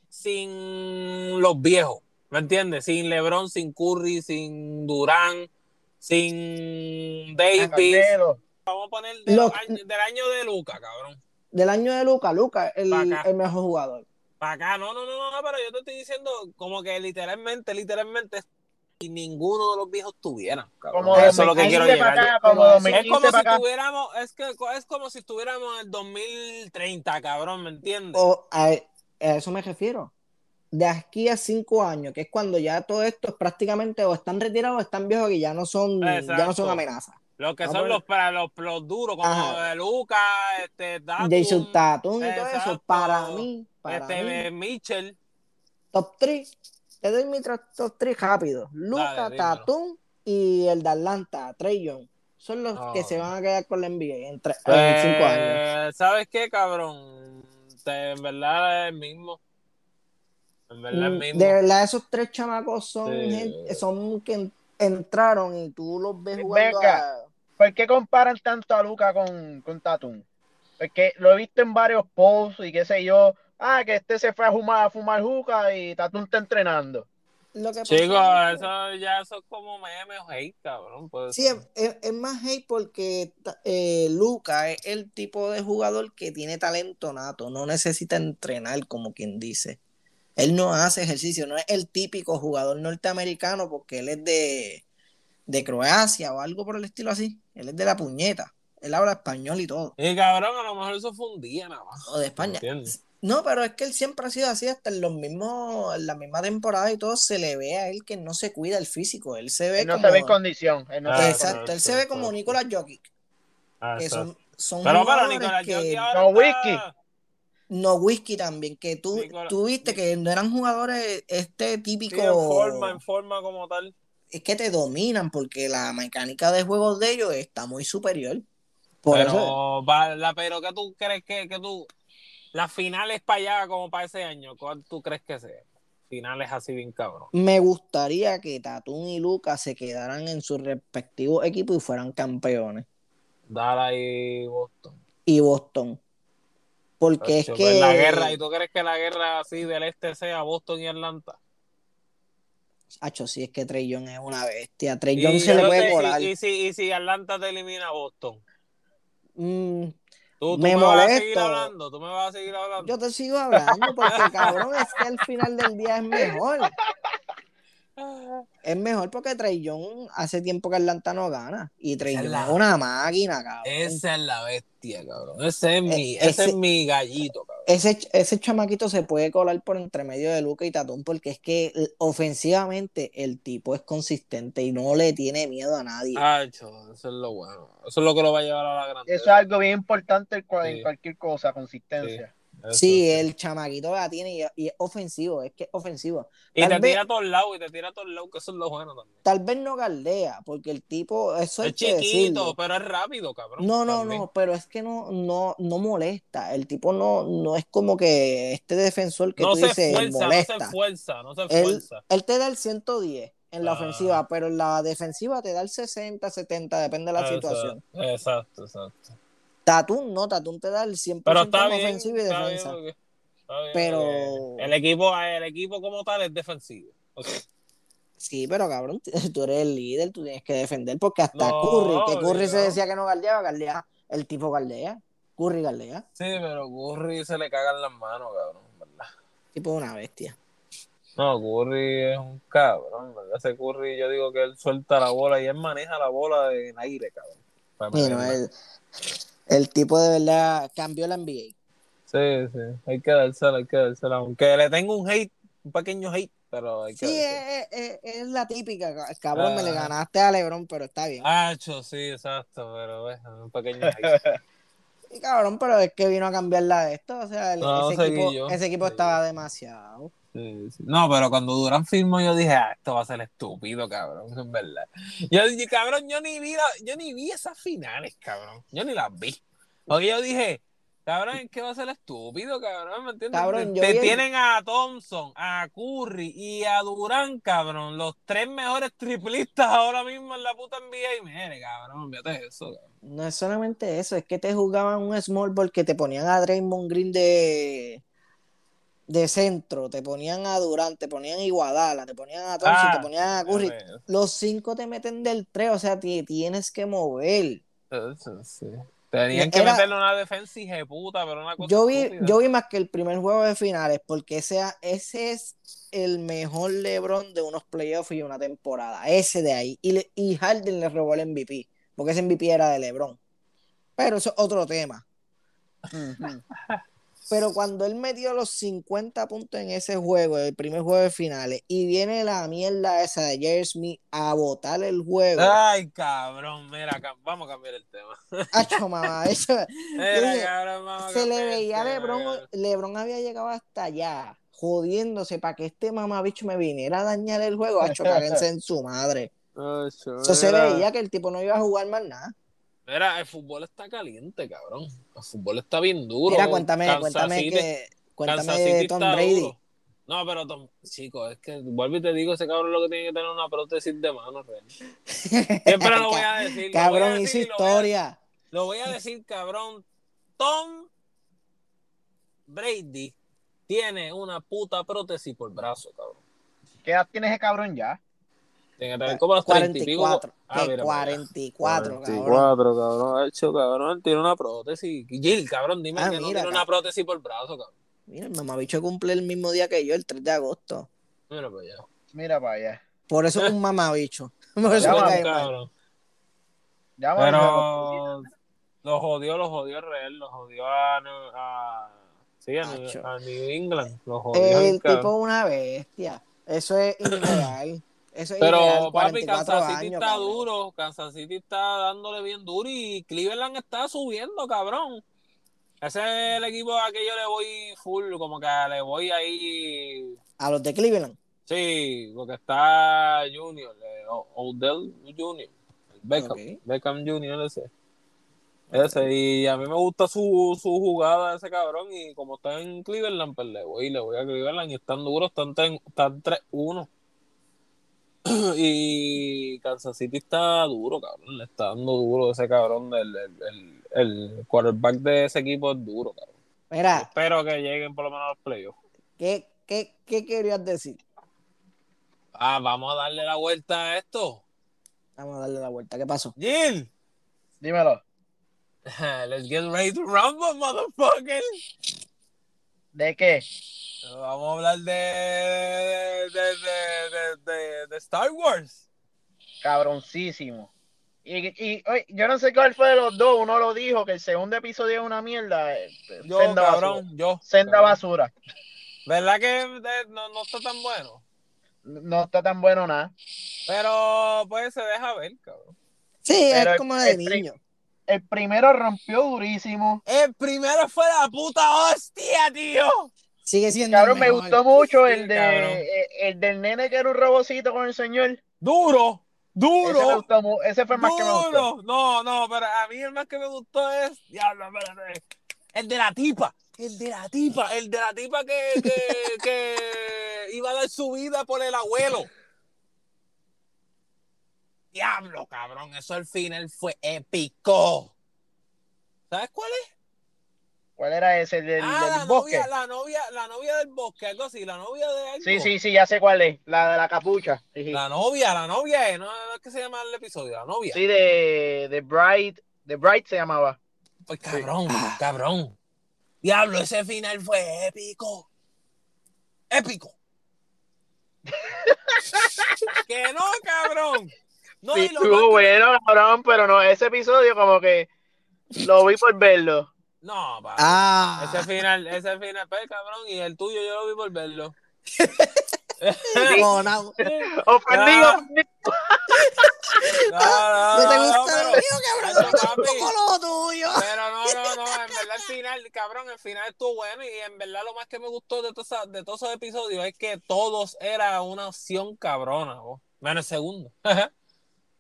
sin los viejos, ¿me entiendes? Sin LeBron, sin Curry, sin Durán, sin Davis. Vamos a poner de los años- del año de Luca, cabrón. Del año de Luca, Luca, el, el mejor jugador. Para acá, no, no, no, no, no, pero yo te estoy diciendo como que literalmente, literalmente, y ninguno de los viejos tuvieran, cabrón. Como Eso es lo que 2015 quiero llegar. acá, como Es 2015 como si acá. tuviéramos, es que es como si estuviéramos en el 2030, cabrón, ¿me entiendes? O a, a eso me refiero. De aquí a cinco años, que es cuando ya todo esto es prácticamente o están retirados o están viejos que ya no son, ya no son amenazas. Los que son los, para los, los duros, como Ajá. Lucas, este, Tatum, Jason Tatum y todo eso, para mí, para este, mí, Mitchell, top 3. Te doy mi top 3 rápido. Luca. Tatum y el de Atlanta, Trey Young. Son los Oh. que se van a quedar con la NBA en, tre- en cinco años. Eh, ¿Sabes qué, cabrón? Te- en verdad es el mismo. En verdad es el mismo. De verdad, esos tres chamacos son, Sí. gente- son que en- entraron y tú los ves jugando Venga. a- ¿Por qué comparan tanto a Luca con, con Tatum? Porque lo he visto en varios posts y qué sé yo. Ah, que este se fue a fumar, a fumar juca y Tatum está entrenando. Lo que pasa Chicos, es que- eso ya eso es como meme o hate, cabrón. Pues, Sí, es, es- es más hate porque eh, Luca es el tipo de jugador que tiene talento nato, no necesita entrenar, como quien dice. Él no hace ejercicio, no es el típico jugador norteamericano porque él es de, de Croacia o algo por el estilo así. Él es de la puñeta. Él habla español y todo. Y cabrón, a lo mejor eso fue un día nada más. O de España. ¿Entiendes? No, pero es que él siempre ha sido así, hasta en los mismos, en la misma temporada y todo, se le ve a él que no se cuida el físico. Él se ve Él no como. se ve en condición. él no Exacto, él se ve como. Nicolás Jokic, Ah, que son, son Pero para jugadores Nicolás que- Jokic ahora No, whisky. No, whisky también, que tú, Nicolás- tú viste que no eran jugadores este Sí, típico. en forma, en forma como tal. Es que te dominan porque la mecánica de juegos de ellos está muy superior. Por pero, eso, va- la, pero ¿qué tú crees que, que tú, las finales para allá como para ese año, ¿cuál tú crees que sea? Finales así bien cabrón. me gustaría que Tatum y Lucas se quedaran en sus respectivos equipos y fueran campeones. Dallas y Boston. Y Boston. Porque es pues, que. La guerra, ¿y tú crees que la guerra así del este sea Boston y Atlanta? Hacho, sí, es que Trey Young es una bestia. Trey Young se le puede sé, y, y si, y si Atlanta te elimina a Boston, Mm, ¿tú, tú Me me, vas a molesto. seguir hablando? ¿Tú me vas a seguir hablando? yo te sigo hablando porque, cabrón, es que al final del día es mejor. Es mejor porque Trey Young hace tiempo que Atlanta no gana. Y Trey es Young la- es una máquina, cabrón. Esa es la bestia, cabrón. Ese es mi, Eh, ese, ese- es mi gallito, cabrón. Ese, ese chamaquito se puede colar por entre medio de Luca y Tatum porque es que ofensivamente el tipo es consistente y no le tiene miedo a nadie. Eso es lo bueno. Eso es lo que lo va a llevar a la grandeza. Eso es algo bien importante en cua- Sí. en cualquier cosa, consistencia. Eso sí, el chamaquito la tiene y, y es ofensivo, es que es ofensivo. Y te vez- tira a todos lados, y te tira a todos lados, que eso es lo bueno también. Tal vez no galdea, porque el tipo, eso es chiquito, decirlo. pero es rápido, cabrón. No, no, también. no, pero es que no, no, no molesta. El tipo no, no es como que este defensor que No tú se dices esfuerza, no molesta. se esfuerza, no se él, esfuerza. él te da el 110 en la Ah. ofensiva, pero en la defensiva te da el 60, 70, depende de la Exacto, situación. Exacto, exacto. Tatum no, Tatum te da el 100% Pero está en bien, ofensiva y está bien, defensa. porque- está bien, Pero- el equipo, el equipo como tal es defensivo. Sí, pero cabrón, tú eres el líder, tú tienes que defender, porque hasta No, Curry, que Curry se decía que no galdeaba, galdea, el tipo galdea, Curry galdea, Sí, pero Curry se le cagan las manos, cabrón, ¿verdad? tipo una bestia. No, Curry es un cabrón, ¿verdad? Ese Curry, yo digo que él suelta la bola y él maneja la bola en aire, cabrón. Para no, meterla. El, tipo de verdad cambió la NBA. Sí, sí, hay que dársela, hay que dársela. Aunque le tengo un hate, un pequeño hate, pero hay que Sí, es, es- es la típica, ca- cabrón, me le Ah. ganaste a Lebron, pero está bien. Hacho, sí, exacto, pero ves, un pequeño hate. Y cabrón, pero es que vino a cambiarla de esto, o sea, el- No, ese, equipo, ese equipo estaba demasiado. Sí, sí. No, pero cuando Durán firmó, yo dije, ah, esto va a ser estúpido, cabrón, es verdad. Yo dije, cabrón, yo ni vi, la- yo ni vi esas finales, cabrón. Yo ni las vi. Porque yo dije, cabrón, es que va a ser estúpido, cabrón, ¿me entiendes? Cabrón, te vi tienen a Thompson, a Curry y a Durán, cabrón, los tres mejores triplistas ahora mismo en la puta NBA. Y mire, cabrón, fíjate eso, cabrón. No es solamente eso, es que te jugaban un small ball que te ponían a Draymond Green de, de centro, te ponían a Durant, te ponían a Iguadala, te ponían a Thompson, Ah, te ponían a Curry. Los cinco te meten del tres, o sea, te tienes que mover. Eso sí. Tenían que Era- meterle una defensa de puta, pero una cosa Yo vi, estúpida. yo vi más que el primer juego de finales, porque ese, ese es el mejor LeBron de unos playoffs y una temporada. Ese de ahí. Y, le- y Harden le robó el MVP, porque ese MVP era de LeBron. Pero eso es otro tema. Pero cuando él metió los 50 puntos en ese juego, el primer juego de finales, y viene la mierda esa de Jerry Smith a botar el juego. Ay, cabrón, mira, vamos a cambiar el tema. Acho, mamá, eso, Mira, dije, cabrón, vamos a se le veía a tema, Lebron, cabrón. Lebron había llegado hasta allá, jodiéndose para que este mamabicho me viniera a dañar el juego. Acho, cáguense en su madre. Eso se veía que el tipo no iba a jugar más nada. Mira, el fútbol está caliente, cabrón. El fútbol está bien duro. Mira, cuéntame, Kansas cuéntame City- que, cuéntame de Tom Brady. duro. No, pero Tom, chico, es que vuelvo y te digo, ese cabrón lo que tiene que tener una prótesis de mano real. Siempre lo voy a decir. Cabrón, decir hizo y lo voy a- historia. Lo voy a decir, cabrón. Tom Brady tiene una puta prótesis por brazo, cabrón. ¿Qué edad tiene ese cabrón ya? Tiene que tener como los 30 y pico. 44. Ah, que mira para allá. 44, cabrón. 44, cabrón. Ha hecho, cabrón. Tiene una prótesis. Gil, cabrón, dime Ah, que no mira, tiene una prótesis por brazo, cabrón. Mira, el mamabicho cumple el mismo día que yo, el 3 de agosto. Mira para allá. Mira para allá. Por eso es un mamabicho. Por eso me cae mal. cabrón. Llámame, Pero lo jodió, lo jodió real, lo jodió a, New- a, sí, a, New, a New England. Lo jodió, El cabrón. tipo es una bestia. Eso es irreal. Eso es Pero papi, 44 Kansas City años, está cabrón. duro, Kansas City está dándole bien duro y Cleveland está subiendo, cabrón. Ese es el equipo a que yo le voy full, como que le voy ahí, A los de Cleveland. sí, porque está Junior, eh, Odell Junior, Beckham. Beckham Junior ese. Ese, y a mí me gusta su, su jugada ese cabrón, y como está en Cleveland, pues le voy, le voy a Cleveland, y están duros, están 3-1. Y Kansas City está duro, cabrón. Le está dando duro ese cabrón. del el, el, el quarterback de ese equipo es duro, cabrón. Mira, Espero que lleguen por lo menos a los playoffs. ¿qué, qué, qué querías decir? Ah, vamos a darle la vuelta a esto. Vamos a darle la vuelta. ¿Qué pasó? Jill, Dímelo. let's get ready to rumble, motherfucker. ¿De qué? Vamos a hablar de, de, de, de, de- de Star Wars. Cabroncísimo. Y, y oye, yo no sé cuál fue de los dos. Uno lo dijo que el segundo episodio es una mierda. eh, Yo, Senda basura. cabrón, yo. Senda cabrón. basura. ¿Verdad que no, no está tan bueno? No está tan bueno nada. Pero pues se deja ver, cabrón. Sí, Pero es como de niño. El primero rompió durísimo. El primero fue la puta hostia, tío. Sigue siendo. El me gustó mucho Sí, el de cabrón. eh, el del nene que era un robocito con el señor. Duro, Ese, me duro, gustó ese fue el más que me gustó. duro. No, no, pero a mí el más que me gustó es. Diablo, espérate. El de la tipa. El de la tipa. El de la tipa que, que, que iba a dar su vida por el abuelo. Diablo, cabrón. Eso al final fue épico. ¿Sabes cuál es? ¿Cuál era ese? El del, ah, del la bosque. novia, la novia, la novia del bosque, algo así, la novia de algo. Sí, sí, sí, ya sé cuál es. La de la capucha. Sí, sí. La novia, la novia, eh, no, es que se llama el episodio, la novia. Sí, de, de Bright. De Bright se llamaba. Pues cabrón, cabrón. Diablo, ese final fue épico. Épico. que no, cabrón. No, Sí, y lo estuvo que- bueno, cabrón, pero no, ese episodio como que lo vi por verlo. No, papi. Ah, Ese final, ese final, pues, cabrón, y el tuyo yo lo vi por verlo. cojonado. Ofendido. Ah. No, no, ¿No te no, gusta pero- lo mío, cabrón? Papi. lo tuyo. Pero no, no, no, en verdad el final, cabrón, el final estuvo bueno y en verdad lo más que me gustó de, todos de todos esos episodios es que todos era una opción cabrona, vos. menos el segundo.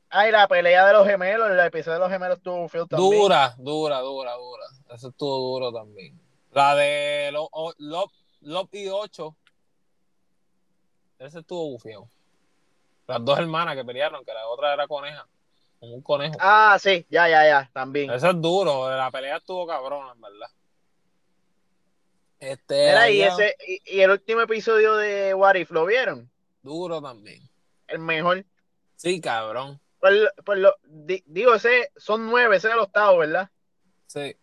Ay, la pelea de los gemelos, el episodio de los gemelos estuvo feo también. dura, dura, dura, dura. Eso estuvo duro también. La de Lo- O- Lop, Lop y 8, ese estuvo bufiado. Las dos hermanas que pelearon, que la otra era coneja, como un conejo. Ah, sí, ya, ya, ya, también. Eso es duro, la pelea estuvo cabrona, en verdad. Este, Mira, y, ese, y, y el último episodio de What If, ¿lo vieron? duro también. El mejor. Sí, cabrón. Pues, pues lo, di- digo, ese son nueve, ese es el octavo, ¿verdad? Sí.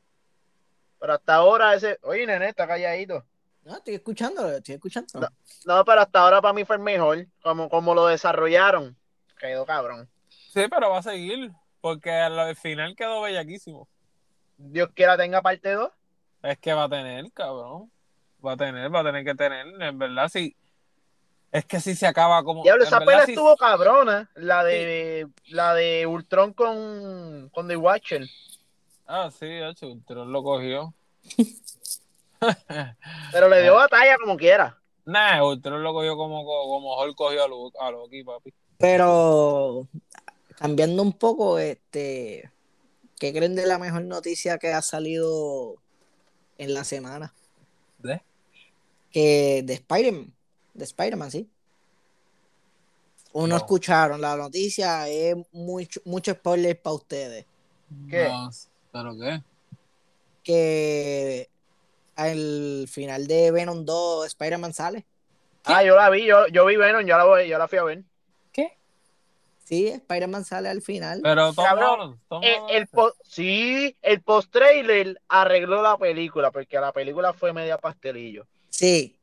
Pero hasta ahora ese. Oye, nene, está calladito. No, estoy escuchando, estoy escuchando. No. No, pero hasta ahora para mí fue el mejor. Como, como lo desarrollaron. Quedó cabrón. Sí, pero va a seguir, porque al al final quedó bellaquísimo. Dios quiera tenga parte 2. Es que va a tener, cabrón. Va a tener, va a tener que tener, en verdad, sí. Es que si se acaba como. Diablo, esa pelea sí- estuvo cabrona. La de la de Ultron con, con The Watcher. Ah, sí, hecho, Ultron lo cogió. Pero le dio batalla como quiera. Nah, Ultron lo cogió como, como Hulk cogió a Loki, papi. Pero cambiando un poco, este, ¿qué creen de la mejor noticia que ha salido en la semana? ¿De? Que de Spider-Man, de Spider-Man, sí. ¿O no, No. escucharon la noticia? Es mucho, mucho spoiler para ustedes. ¿Qué? No, ¿Pero qué? Que al final de Venom 2 Spider-Man sale. Ah, yo la vi, yo, yo vi Venom, yo la, voy, yo la fui a ver. ¿Qué? Sí, Spider-Man sale al final. Pero Tom Cabrón, Holland, Tom El, Holland. el po- sí, el post-trailer arregló la película, porque la película fue media pastelillo. Sí,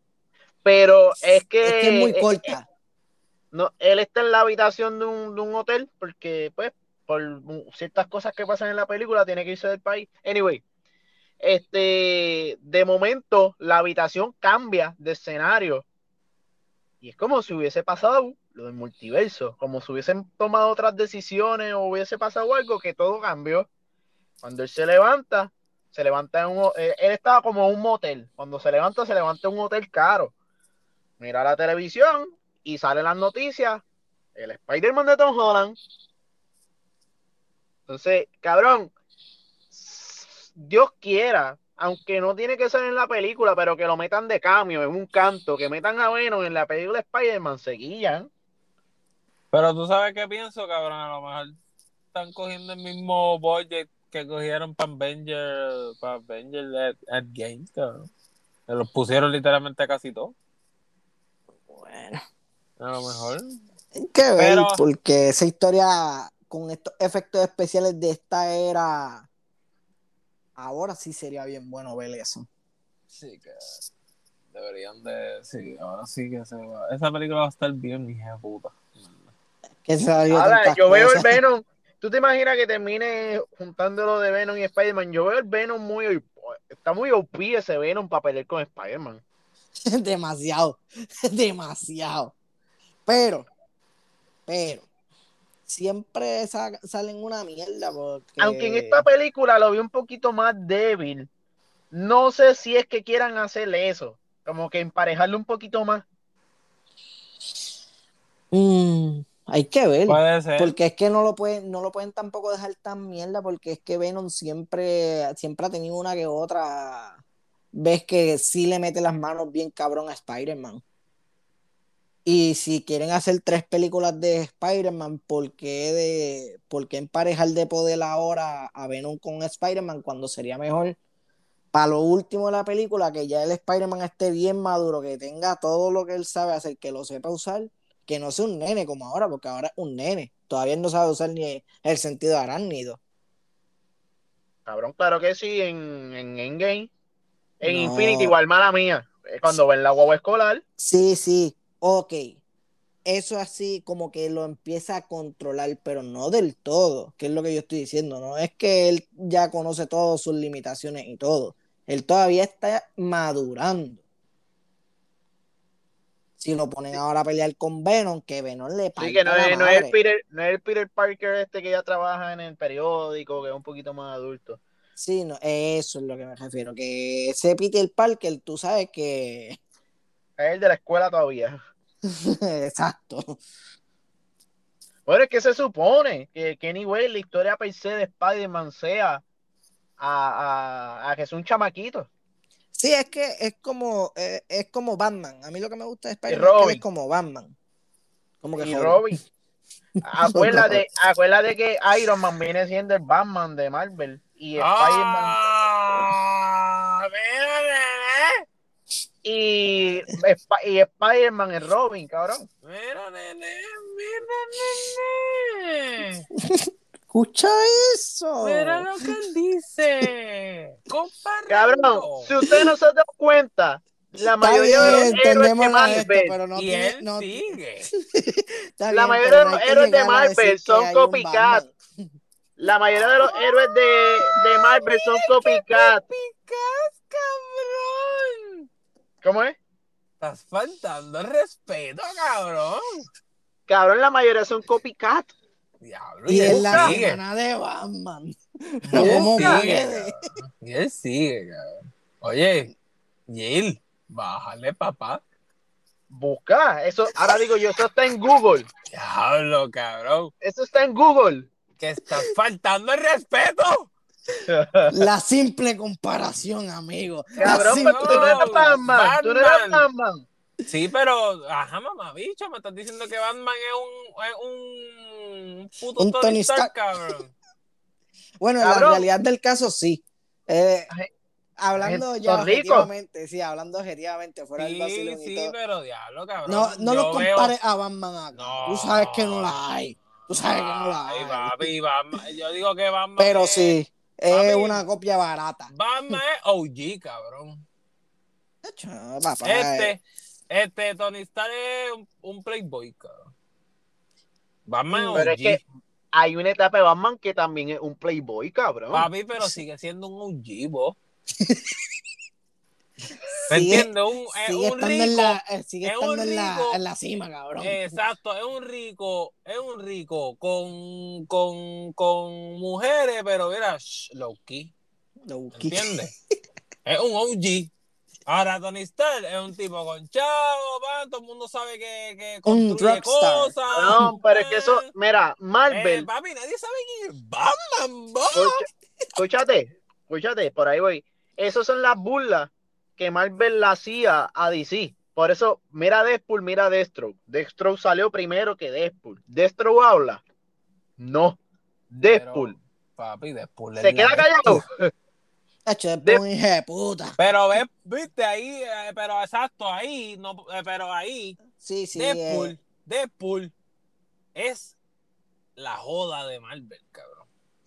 Pero es que. es que es muy eh, corta. no, él está en la habitación de un, de un hotel porque, pues, por ciertas cosas que pasan en la película, tiene que irse del país. Anyway, este, de momento, la habitación cambia de escenario. Y es como si hubiese pasado lo del multiverso, como si hubiesen tomado otras decisiones o hubiese pasado algo que todo cambió. Cuando él se levanta, se levanta en un, eh, él estaba como en un motel. Cuando se levanta, se levanta en un hotel caro. Mira la televisión y salen las noticias. El Spider-Man de Tom Holland. Entonces, cabrón, Dios quiera, aunque no tiene que ser en la película, pero que lo metan de cambio, en un canto, que metan a Venom en la película de Spider-Man, seguían. Pero tú sabes qué pienso, cabrón. A lo mejor están cogiendo el mismo budget que cogieron para Avenger, para Avenger Games, cabrón. Se los pusieron literalmente casi todo. Bueno, A lo mejor. hay que ver, Pero- porque esa historia con estos efectos especiales de esta era, ahora sí sería bien bueno ver eso. Sí, que deberían de. Sí, ahora sí que se va. Esa película va a estar bien, hija de puta. Que Ahora, yo veo el. Venom. ¿Tú te imaginas que termine juntándolo de Venom y Spider-Man? Yo veo el Venom muy. Está muy OP ese Venom para pelear con Spider-Man. demasiado, demasiado. Pero, pero, siempre sa- salen una mierda porque... Aunque en esta película lo vi un poquito más débil. No sé si es que quieran hacerle eso. Como que emparejarlo un poquito más. Mm, hay que ver. Puede ser. Porque es que no lo pueden, no lo pueden tampoco dejar tan mierda, porque es que Venom siempre, siempre ha tenido una que otra. Ves que sí le mete las manos bien cabrón a Spider-Man. Y si quieren hacer tres películas de Spider-Man, ¿por qué, ¿por qué emparejar de poder ahora a Venom con Spider-Man cuando sería mejor para lo último de la película que ya el Spider-Man esté bien maduro, que tenga todo lo que él sabe hacer, que lo sepa usar, que no sea un nene como ahora, porque ahora es un nene. Todavía no sabe usar ni el sentido arácnido. Cabrón, claro que sí, en, en Endgame. En No. Infinity, igual mala mía. Eh, Cuando ven la guagua escolar. Sí, sí, ok. Eso así como que lo empieza a controlar, pero no del todo, que es lo que yo estoy diciendo. No es que él ya conoce todas sus limitaciones y todo. Él todavía está madurando. Si lo ponen ahora a pelear con Venom, que Venom le Sí, parta que no la es, no es el madre. Peter, no es el Peter Parker este que ya trabaja en el periódico, que es un poquito más adulto. Sí, no, eso es lo que me refiero. Que ese Peter Parker, tú sabes que. Es el de la escuela todavía. Exacto. Bueno, es que se supone que, que anyway, la historia per se de Spider-Man sea a, a, a que es un chamaquito. Sí, es que es como, eh, es como Batman. A mí lo que me gusta de Spider-Man es es como Batman. Como que Y. Robin. Acuérdate, acuérdate que Iron Man viene siendo el Batman de Marvel. Y Spider-Man. ¡Ah! ¡Mira, nene! Y, Sp- y Spider-Man es Robin, cabrón. ¡Mira, nene! ¡Mira, nene! Escucha eso. ¡Mira lo que él dice! ¡Comparando! Cabrón, si usted no se da cuenta, la mayoría de los bien, héroes de entendemos Marvel, esto, pero no y tiene- él no- sigue. está la bien, mayoría de los héroes de Marvel son copycat. La mayoría de los héroes de, de Marvel son copycat. ¡Picas, cabrón! ¿Cómo es? Estás faltando el respeto, cabrón. Cabrón, la mayoría son copycat. Diablo, Y y, es él la sigue. semana de Batman. Y Pero él ¿cómo sigue. Y él sigue, cabrón. Oye, Jill, bájale, papá. Busca, eso, ahora digo yo, eso está en Google. Diablo, cabrón. Eso está en Google. Que estás faltando el respeto. La simple comparación, amigo. La Cabrón, simple- pero tú no eres Batman. Tú no eres Batman. Sí, pero, ajá, mamá, bicho, me estás diciendo que Batman es un, es un puto Un Tony, Tony Stark, Stark. cabrón. Bueno, en la Cabrón. realidad del caso, sí. Eh, hablando ya objetivamente, sí, hablando objetivamente, fuera del Sí, vacilón y sí, todo. pero diablo, cabrón. No, no veo- compares a Batman acá. No. Tú sabes que no la hay. Tú sabes que no la Ay, hay. papi, Batman- Yo digo que Batman Pero es, sí, es Papi. una copia barata. Batman es OG, cabrón. Este, este Tony Stark es un, un playboy, cabrón. Batman es Pero es OG. que hay una etapa de Batman que también es un playboy, cabrón. Papi, pero sigue siendo un OG, vos. ¿Me Sigue- entiendes? Un, es sigue un estando, rico. en la, eh, sigue es un estando en, la, rico. en la cima, cabrón. Exacto, es un rico, es un rico con, con, con mujeres, pero mira, shh, low key, Lo ¿me busqué. ¿entiendes? es un OG. Ahora Tony Stark es un tipo con chavo, pa, todo el mundo sabe que, que construye cosas. No, pero es que eso, eh, mira, eh, Marvel, papi, nadie sabe quién es Batman, escúchate, escúchate, por ahí voy. Esas son las burlas que Marvel le hacía a DC. Por eso, mira Deadpool, mira Deathstroke. Deathstroke salió primero que Deadpool. ¿Deathstroke habla? No. Deadpool. Pero, papi, Deadpool ¿Se la queda callado? Puta. Pero ves, viste ahí, eh, pero exacto, ahí, no, eh, pero ahí, Sí, sí. Deadpool, eh, Deadpool es la joda de Marvel, cabrón.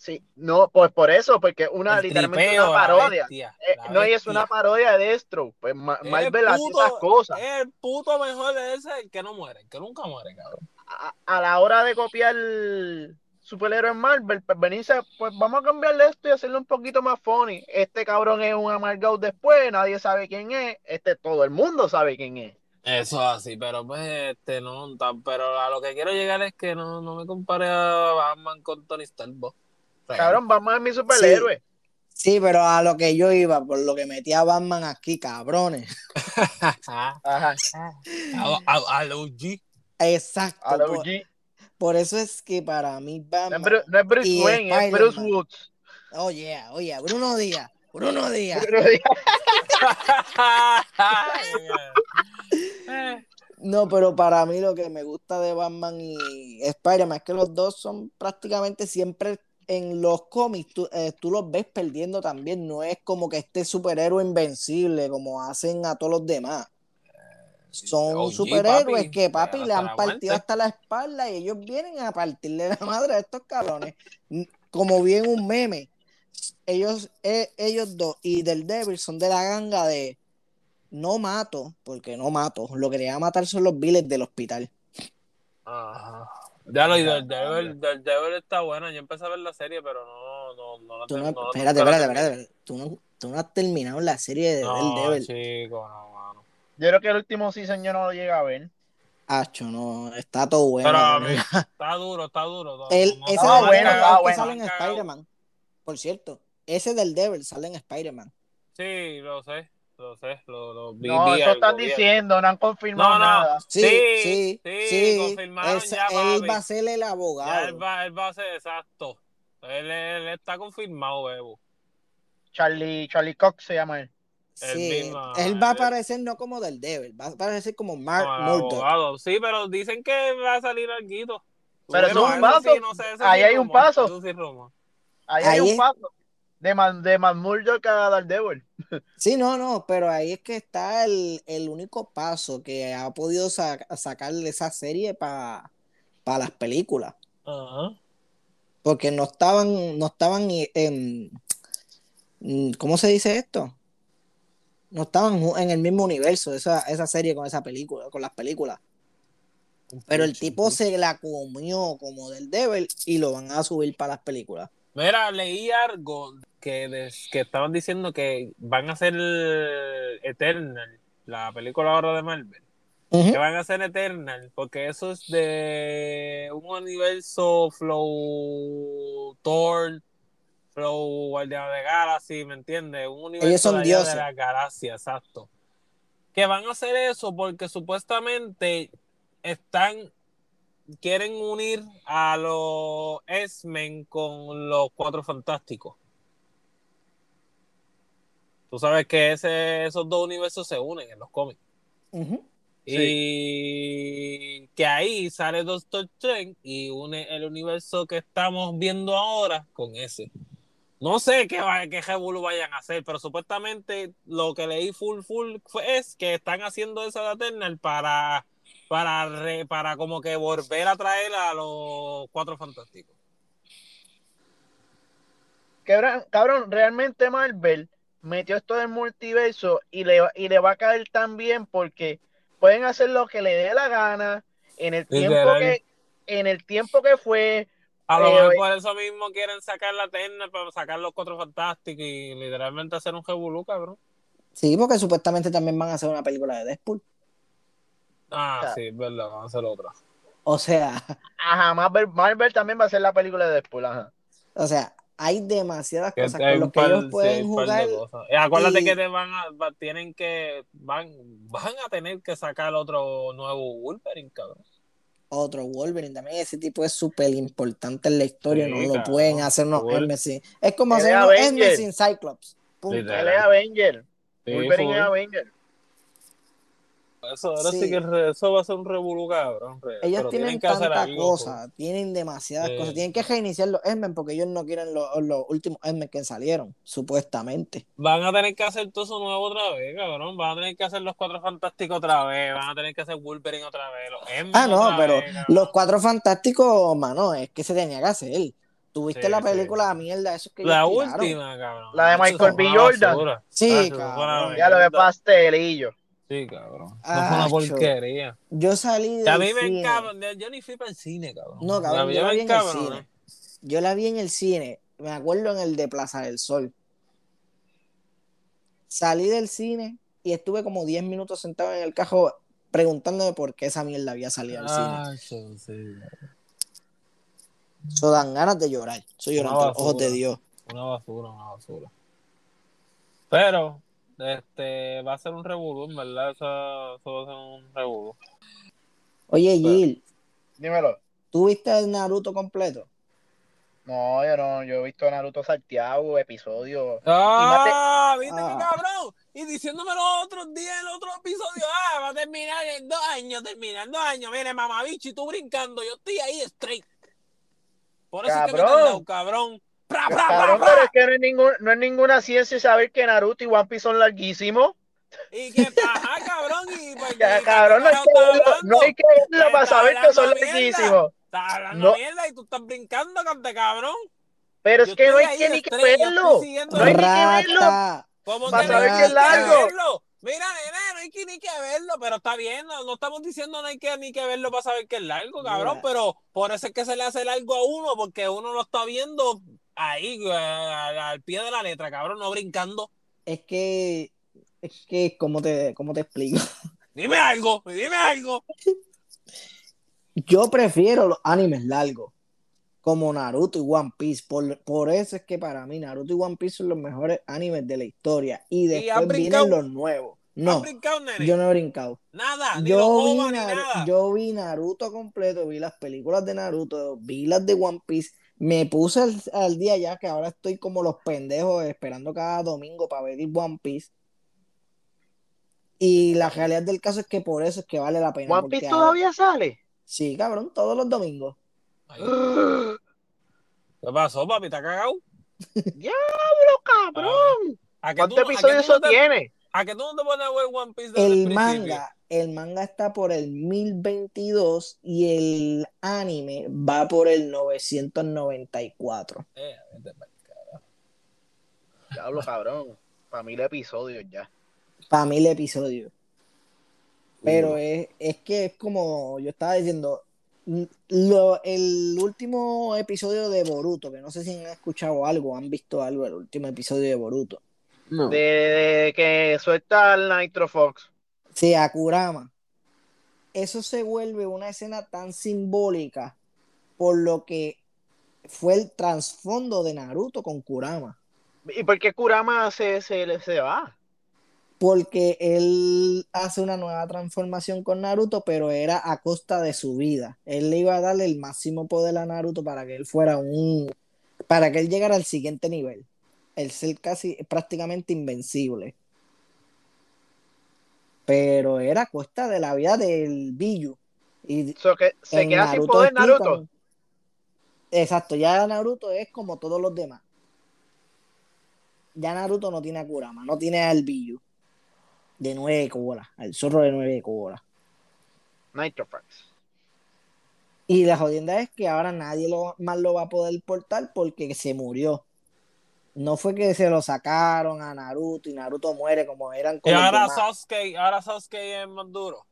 Sí, no, pues por eso, porque una El literalmente tripeo, una parodia. bestia, Eh, no, y es una parodia de Deathstroke. Pues hace puto- esas cosas. El puto mejor es ese, el que no muere, el que nunca muere, cabrón. a, a la hora de copiar superhéroes Marvel, pues venirse, pues vamos a cambiarle esto y hacerlo un poquito más funny. Este cabrón es un amargado después, nadie sabe quién es, este todo el mundo sabe quién es. Eso así, pero pues este no tan, pero a lo que quiero llegar es que no, no me compare a Batman con Tony Stark. Cabrón, vamos a mi superhéroe. Sí, pero a lo que yo iba, por lo que metí a Batman aquí, cabrones. a, Ajá. a, a los G. Exacto. A la por, OG. por eso es que para mí No Batman. es Bru- no es Bruce Y Wayne, es Bruce Spider-Man. Woods. Oh, yeah, oye, Bruno Díaz. Bruno Díaz. No, pero para mí lo que me gusta de Batman y Spider-Man es que los dos son prácticamente siempre en los cómics, tú, eh, tú los ves perdiendo también. No es como que este superhéroe invencible como hacen a todos los demás. Son OG, superhéroes papi, que papi hasta le han partido muerte. hasta la espalda y ellos vienen a partirle la madre a estos cabrones. Como bien un meme. Ellos, eh, ellos dos y del Devil son de la ganga de no mato, porque no mato. Lo que quería matar son los biles del hospital. Ajá. Ya, del Devil, del Devil está buena. Yo empecé a ver la serie, pero no, no, no la Tú no, tengo- no- espérate, espérate, espérate. Tú no, tú no has terminado la serie de No, del Devil. chico, no, mano. Yo creo que el último season yo no lo llega a ver. Acho, no, está todo bueno. Pero a ¿no? mí está duro, está duro. El, ese estaba del bueno, bueno. sale en. Spider-Man. Por cierto, ese del Devil sale en Spider-Man. Sí, lo sé, lo sé. Lo, lo vi, No, eso están diciendo, no han confirmado No, no. nada. Sí, Sí, sí, sí, sí. confirmaron Él, ya, él papi. va a ser el. Ya abogado. él va, él va a ser exacto. Él, él está confirmado, Bebo. Charlie, Charlie Cox se llama él. el Sí, mismo, él va a aparecer no como del Devil, va a aparecer como Mark Murdock. abogado. Sí, pero dicen que va a salir algo. Pero eso es un paso. Ahí hay un paso. Ahí hay un paso. De, Man, de Man Murdock a Daredevil. Sí, no, no, pero ahí es que está el, el único paso que ha podido sa- sacarle esa serie para las películas. Ajá. Porque no estaban, no estaban en, mm, ¿cómo se dice esto? No estaban en el mismo universo, esa, esa serie con esa película, con las películas. Pero el tipo se la comió como del Devil y lo van a subir para las películas. Mira, leí algo que, des- que estaban diciendo que van a hacer Eternal, la película ahora de Marvel. Que van a hacer Eternal, porque eso es de un universo Flow Thor, Flow Guardián de Galaxy, ¿me entiendes? Un universo Ellos son de, dioses. de la galaxia, exacto. Que van a hacer eso porque supuestamente están quieren unir a los X-Men con los Cuatro Fantásticos. Tú sabes que ese, esos dos universos se unen en los cómics. Y que ahí sale Doctor Strange y une el universo que estamos viendo ahora con ese. No sé qué, qué revolú vayan a hacer, pero supuestamente lo que leí full full fue, es que están haciendo esa de Eternal para para re- para como que volver a traer a los cuatro fantásticos. Cabrón, cabrón, realmente Marvel metió esto del multiverso y le, y le va a caer tan bien porque pueden hacer lo que le dé la gana en el tiempo que en el tiempo que fue, A lo Eh, mejor por eso mismo quieren sacar la terna para sacar los cuatro fantásticos y literalmente hacer un revolú, cabrón. Sí, porque supuestamente también van a hacer una película de Deadpool. Ah, sí, es verdad, van a hacer otra. O sea, ajá, Marvel, Marvel también va a hacer la película de Deadpool, ajá. o sea, hay demasiadas Que cosas hay con las que par- ellos pueden jugar. Y acuérdate y- que te van a, va- tienen que, van, van a tener que sacar otro nuevo Wolverine, cabrón. Otro Wolverine también, ese tipo es súper importante en la historia, Sí, no lo pueden hacer unos Es como hacer unos M Avenger. sin Cyclops. Punto. Él es Avenger. Sí, Wolverine es Avenger. Eso, ahora sí. Sí. que re- eso va a ser un revolú, cabrón. re- Ellos pero tienen que hacer tantas algo, cosas, tienen demasiadas Sí. cosas. Tienen que reiniciar los M porque ellos no quieren los, los últimos M que salieron, supuestamente. Van a tener que hacer todo eso nuevo otra vez, cabrón. Van a tener que hacer los cuatro fantásticos otra vez. Van a tener que hacer Wolverine otra vez. Los Ah, no, otra pero vez, los cuatro fantásticos, mano, es que se tenía que hacer. Tuviste Sí, la sí. película de mierda, esos que La última, cabrón. La de Eso Michael B. Jordan. Sí, Ah, eso cabrón. Ya lo de pastelillo. Sí, cabrón. Ah, fue una porquería. Yo salí Y a mí me cine. Yo ni fui para el cine, cabrón. No, cabrón, Ya yo la vi en el cine. Yo la vi en el cine, me acuerdo en el de Plaza del Sol. Salí del cine y estuve como 10 minutos sentado en el cajo preguntándome por qué esa mierda había salido al cine. Ah, cho, sí. Eso dan ganas de llorar. Una ante los ojos de. Dios. Una basura, una basura. Pero, este, va a ser un revolú, en verdad. Eso, eso va a ser un revolú. Oye, Gil, Dímelo. ¿tú viste el Naruto completo? No, yo no, yo he visto Naruto salteado, episodio. ¡Ah! ¿Viste Ah. qué cabrón? Y diciéndome los otros días, en otro episodio, ah, va a terminar en dos años, termina en dos años. Mire, mamabicho, y tú brincando, yo estoy ahí straight. Por eso es que me he Cabrón. tardado, cabrón. ¡Pra, pra, pra, Cabrón, pra! pero es que no es, ningún, no es ninguna ciencia saber que Naruto y One Piece son larguísimos. Y que, ajá, cabrón, y pues, Ya, y- cabrón, no hay, ¿qué que no hay que verlo para saber que son larguísimos. Estás hablando No. mierda y tú estás brincando, cante cabrón. Pero es Yo que no hay que ni que verlo. No hay ni que verlo. Rata. ¿Cómo Para saber que es largo. verlo? Mira, nene, no hay que ni que verlo, pero está bien, no, no estamos diciendo no hay que ni que verlo para saber que es largo, cabrón, Mira. pero por eso es que se le hace largo a uno, porque uno lo está viendo ahí, eh, al, al pie de la letra, cabrón, no brincando. Es que, es que, ¿cómo te, cómo te explico? Dime algo, dime algo. Yo prefiero los animes largos, como Naruto y One Piece. Por, por eso es que para mí Naruto y One Piece son los mejores animes de la historia. Y después vienen los nuevos. ¿Has No, brincado, yo no he brincado. Nada, ni los Yo vi, ni nada. yo vi Naruto completo, vi las películas de Naruto, vi las de One Piece. Me puse al, al día ya que ahora estoy como los pendejos esperando cada domingo para ver One Piece. Y la realidad del caso es que por eso es que vale la pena. One Piece ahora- todavía sale. Sí, cabrón, todos los domingos. Ay, ¿Qué pasó, papi? ¿Te has cagado? Diablo, cabrón. ¿A que ¿Cuántos tú- a que episodios no eso te- tiene? ¿A que tú no te pones a ver One Piece desde El principio? manga, el manga está por el 1022 y el anime va por el 994. Eh. Diablo, cabrón. Para mil episodios ya. Para mil episodios. Pero es, es que es como yo estaba diciendo, lo- el último episodio de Boruto, que no sé si han escuchado algo, han visto algo, el último episodio de Boruto. De, de que suelta el Nitro Fox. Sí, a Kurama. Eso se vuelve una escena tan simbólica por lo que fue el trasfondo de Naruto con Kurama. ¿Y por qué Kurama se, se, se va? Porque él hace una nueva transformación con Naruto, pero era a costa de su vida. Él le iba a darle el máximo poder a Naruto para que él fuera un. para que él llegara al siguiente nivel. El ser casi prácticamente invencible. Pero era a costa de la vida del Biju. Y So que se queda sin Naruto poder explican- Naruto. Exacto, ya Naruto es como todos los demás. Ya Naruto no tiene a Kurama, no tiene al Biju de nueve colas, al zorro de nueve colas. Nitro Fox. Y la jodienda es que ahora nadie lo, más lo va a poder portar porque se murió. No fue que se lo sacaron a Naruto y Naruto muere como eran Y con los ahora. Sasuke, ahora Sasuke es más duro.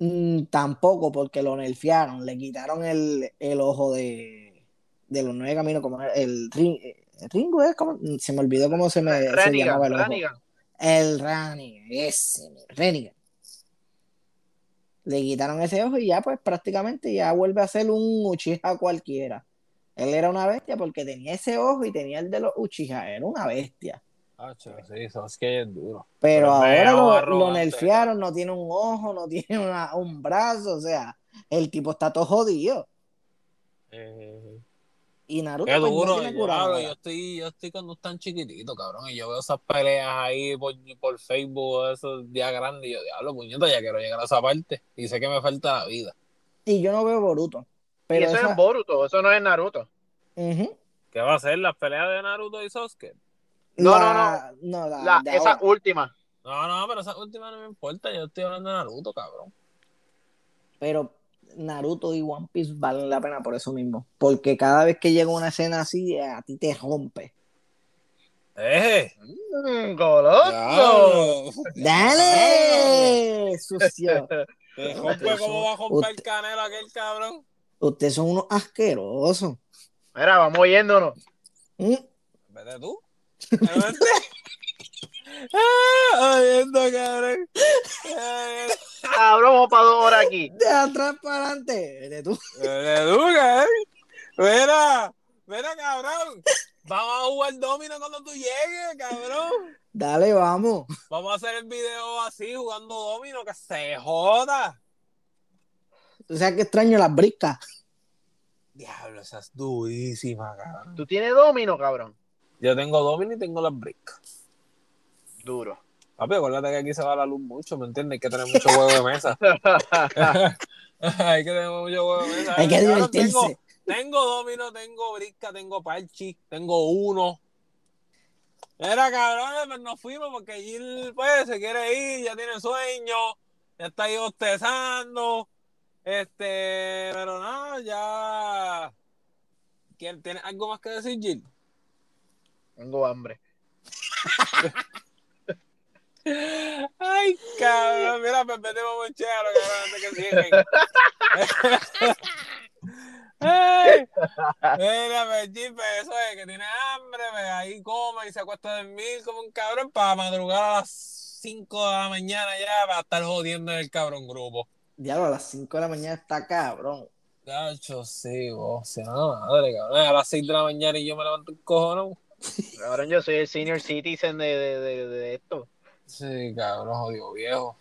Mm, tampoco, porque lo nerfearon. Le quitaron el, el ojo de, de los nueve caminos, como el, ring, el Ringo es como. Se me olvidó cómo se me se llamaba el ojo. Renigan. El Ranigan, ese, Renigan. Le quitaron ese ojo y ya, pues prácticamente ya vuelve a ser un Uchiha cualquiera. Él era una bestia porque tenía ese ojo y tenía el de los Uchiha, era una bestia. Hacho, sí, Sasuke es duro. Pero ahora lo, lo nerfearon, no tiene un ojo, no tiene una- un brazo, o sea, el tipo está todo jodido. Eh, Y Naruto qué pues, no duro, tiene cura diablo, ahora. yo estoy, yo estoy cuando están chiquititos, cabrón, y yo veo esas peleas ahí por, por Facebook, esos días grandes, y yo, diablo, puñeta, ya quiero llegar a esa parte, y sé que me falta la vida. Y yo no veo Boruto. Y eso esa- es Boruto, eso no es Naruto. Ujú. ¿Qué va a ser las peleas de Naruto y Sasuke? No, La- no, la, La, esa ahora. última. No, no, pero esa última no me importa, yo estoy hablando de Naruto, cabrón. Pero Naruto y One Piece valen la pena por eso mismo. Porque cada vez que llega una escena así, a ti te rompe. ¡Eh! Mm, goloso. ¡Dale! Sucio. Te rompe cómo va a romper el canelo aquel cabrón. Ustedes son unos asquerosos. Mira, vamos yéndonos. Mm. Vete tú. Ah, oyendo, cabrón. Vamos para dos horas aquí. De atrás para adelante. Vete tú. Vete tú, cabrón. Mira, mira, cabrón. Vamos a jugar domino cuando tú llegues, cabrón. Dale, vamos. Vamos a hacer el video así, jugando domino, que se joda. O sea que extraño las briscas. Diablo, esa es durísima, cabrón. Tú tienes domino, cabrón. Yo tengo domino y tengo las bricks. Duro. Papi, acuérdate que aquí se va la luz mucho, ¿me entiendes? Hay que tener mucho juego de mesa. Hay que tener mucho juego de mesa. Hay que Cabrón, divertirse. Tengo, tengo domino, tengo brisca, tengo parchi, tengo uno. Era cabrones, pues nos fuimos porque Gil pues se quiere ir, ya tiene sueño, ya está ahí bostezando. Este, pero no, ya. ¿Quién- ¿Tienes algo más que decir, Gil? Tengo hambre. Ay, cabrón, mira, pues vete vamos a echar, cabrón, antes que siguen. Ay, mira, Gil, pues, eso es que tiene hambre, pues, ahí come y se acuesta a dormir como un cabrón para madrugar a las 5 de la mañana ya para estar jodiendo en el cabrón grupo. Diablo, a las 5 de la mañana está cabrón. Gacho, sí, vos, sea madre, cabrón. A las 6 de la mañana y yo me levanto el cojones. Cabrón, yo soy el senior citizen de, de, de, de esto. Sí, cabrón, jodido viejo.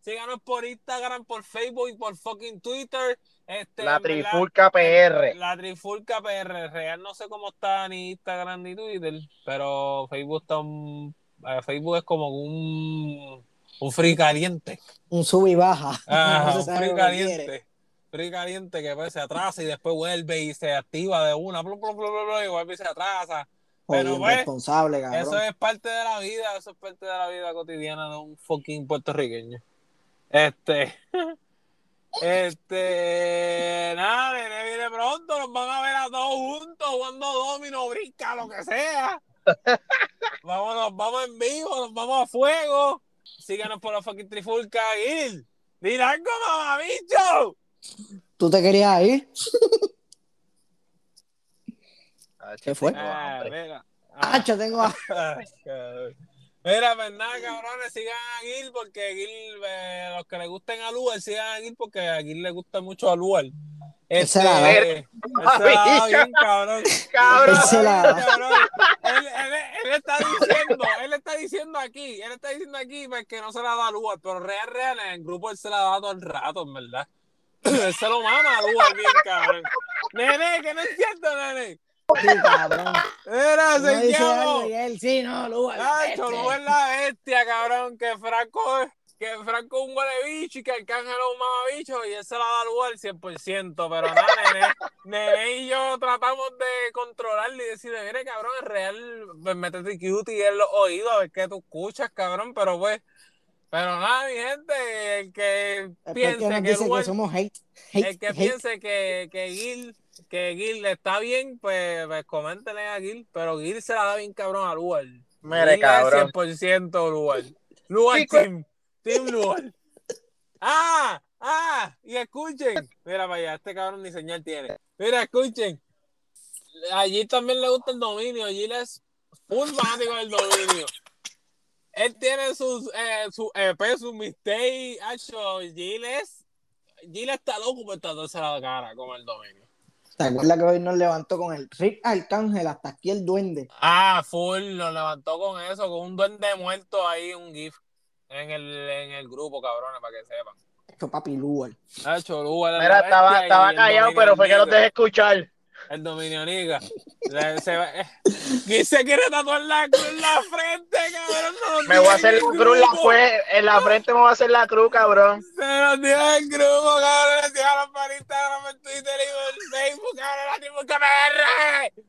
Síganos por Instagram, por Facebook y por fucking Twitter. Este, La verdad, Trifulca PR. La Trifulca PR. Real no sé cómo está ni Instagram ni Twitter, pero Facebook está un- eh, Facebook es como un, un free caliente. Un sub y baja. Ajá, No un free caliente. Free caliente que pues, se atrasa y después vuelve y se activa de una, blu, blu, blu, blu, blu, y vuelve y se atrasa. Pero, Oye, pues, responsable, cabrón. Eso es parte de la vida, eso es parte de la vida cotidiana de un fucking puertorriqueño. Este. Este. Nada, nene viene pronto, nos van a ver a todos juntos jugando domino, brinca, lo que sea. Vámonos, vamos en vivo, nos vamos a fuego. Síganos por la fucking trifulca, Gil. Dile algo, mamabicho. ¿Tú te querías ir? Ah, ¿Qué fue? Ah, mira. Ah. Hacho, tengo a- Ay, cabrón. Mira, pues nada, cabrones, sigan a Gil porque Gil, eh, los que le gusten a Luar, sigan a Gil porque a Gil le gusta mucho a Luar. Él se la da. él se la da bien, cabrón. Cabrón. La da. Cabrón. Él, él- él está diciendo, él está diciendo aquí, él está diciendo aquí pues, que no se la da a Luar, pero real, real, en el grupo él se la da todo el rato, en verdad. Él se lo mama a Luar bien, cabrón. Nene, que no es cierto, nene. Sí, cabrón. Algo se y él, sí, no, Lugar. Nacho, no es la bestia, cabrón, que Franco es que Franco es un huele bicho y que Arcángel es un mamabicho y él se la da lugar al 100%, pero nada, nene, nene y yo tratamos de controlarle y decirle, mire, cabrón, es real, pues métete cutie en los oídos a ver qué tú escuchas, cabrón, pero pues, pero nada, mi gente, el que piense que dice Lugar- que somos hate. hate, el que hate. piense que, que Gil que Gil está bien, pues, pues coméntenle a Gil, pero Gil se la da bien cabrón a Lugar. Mire, cabrón. es 100% Lugar. Lugar Sí, Team. Team. Ah, ah, y escuchen. Mira para allá, este cabrón ni señal tiene. Mira, escuchen. Allí también le gusta el dominio. Allí es full fanático del dominio. Él tiene sus, eh, su EP, su mistake. Hacho, Gil es. Gil está loco por tratarse la cara con el dominio. ¿Te acuerdas que hoy nos levantó con el Rick Arcángel hasta aquí el duende? Ah, full, lo levantó con eso, con un duende muerto ahí, un GIF en el, en el grupo, cabrones, para que sepan. Esto papi Lugar. Hacho, Lugar Mira, estaba, estaba el callado, pero fue que no te dejé escuchar. El dominio niga. Le- se va- eh, ¿Quién se quiere tatuar la cruz en la frente, cabrón? No Me voy a hacer el cruz, la fue, en la frente me voy a hacer la cruz, cabrón. Se lo dio en grupo, cabrón. Síganos para Instagram, en Twitter y en Facebook, cabrón. La tribu que me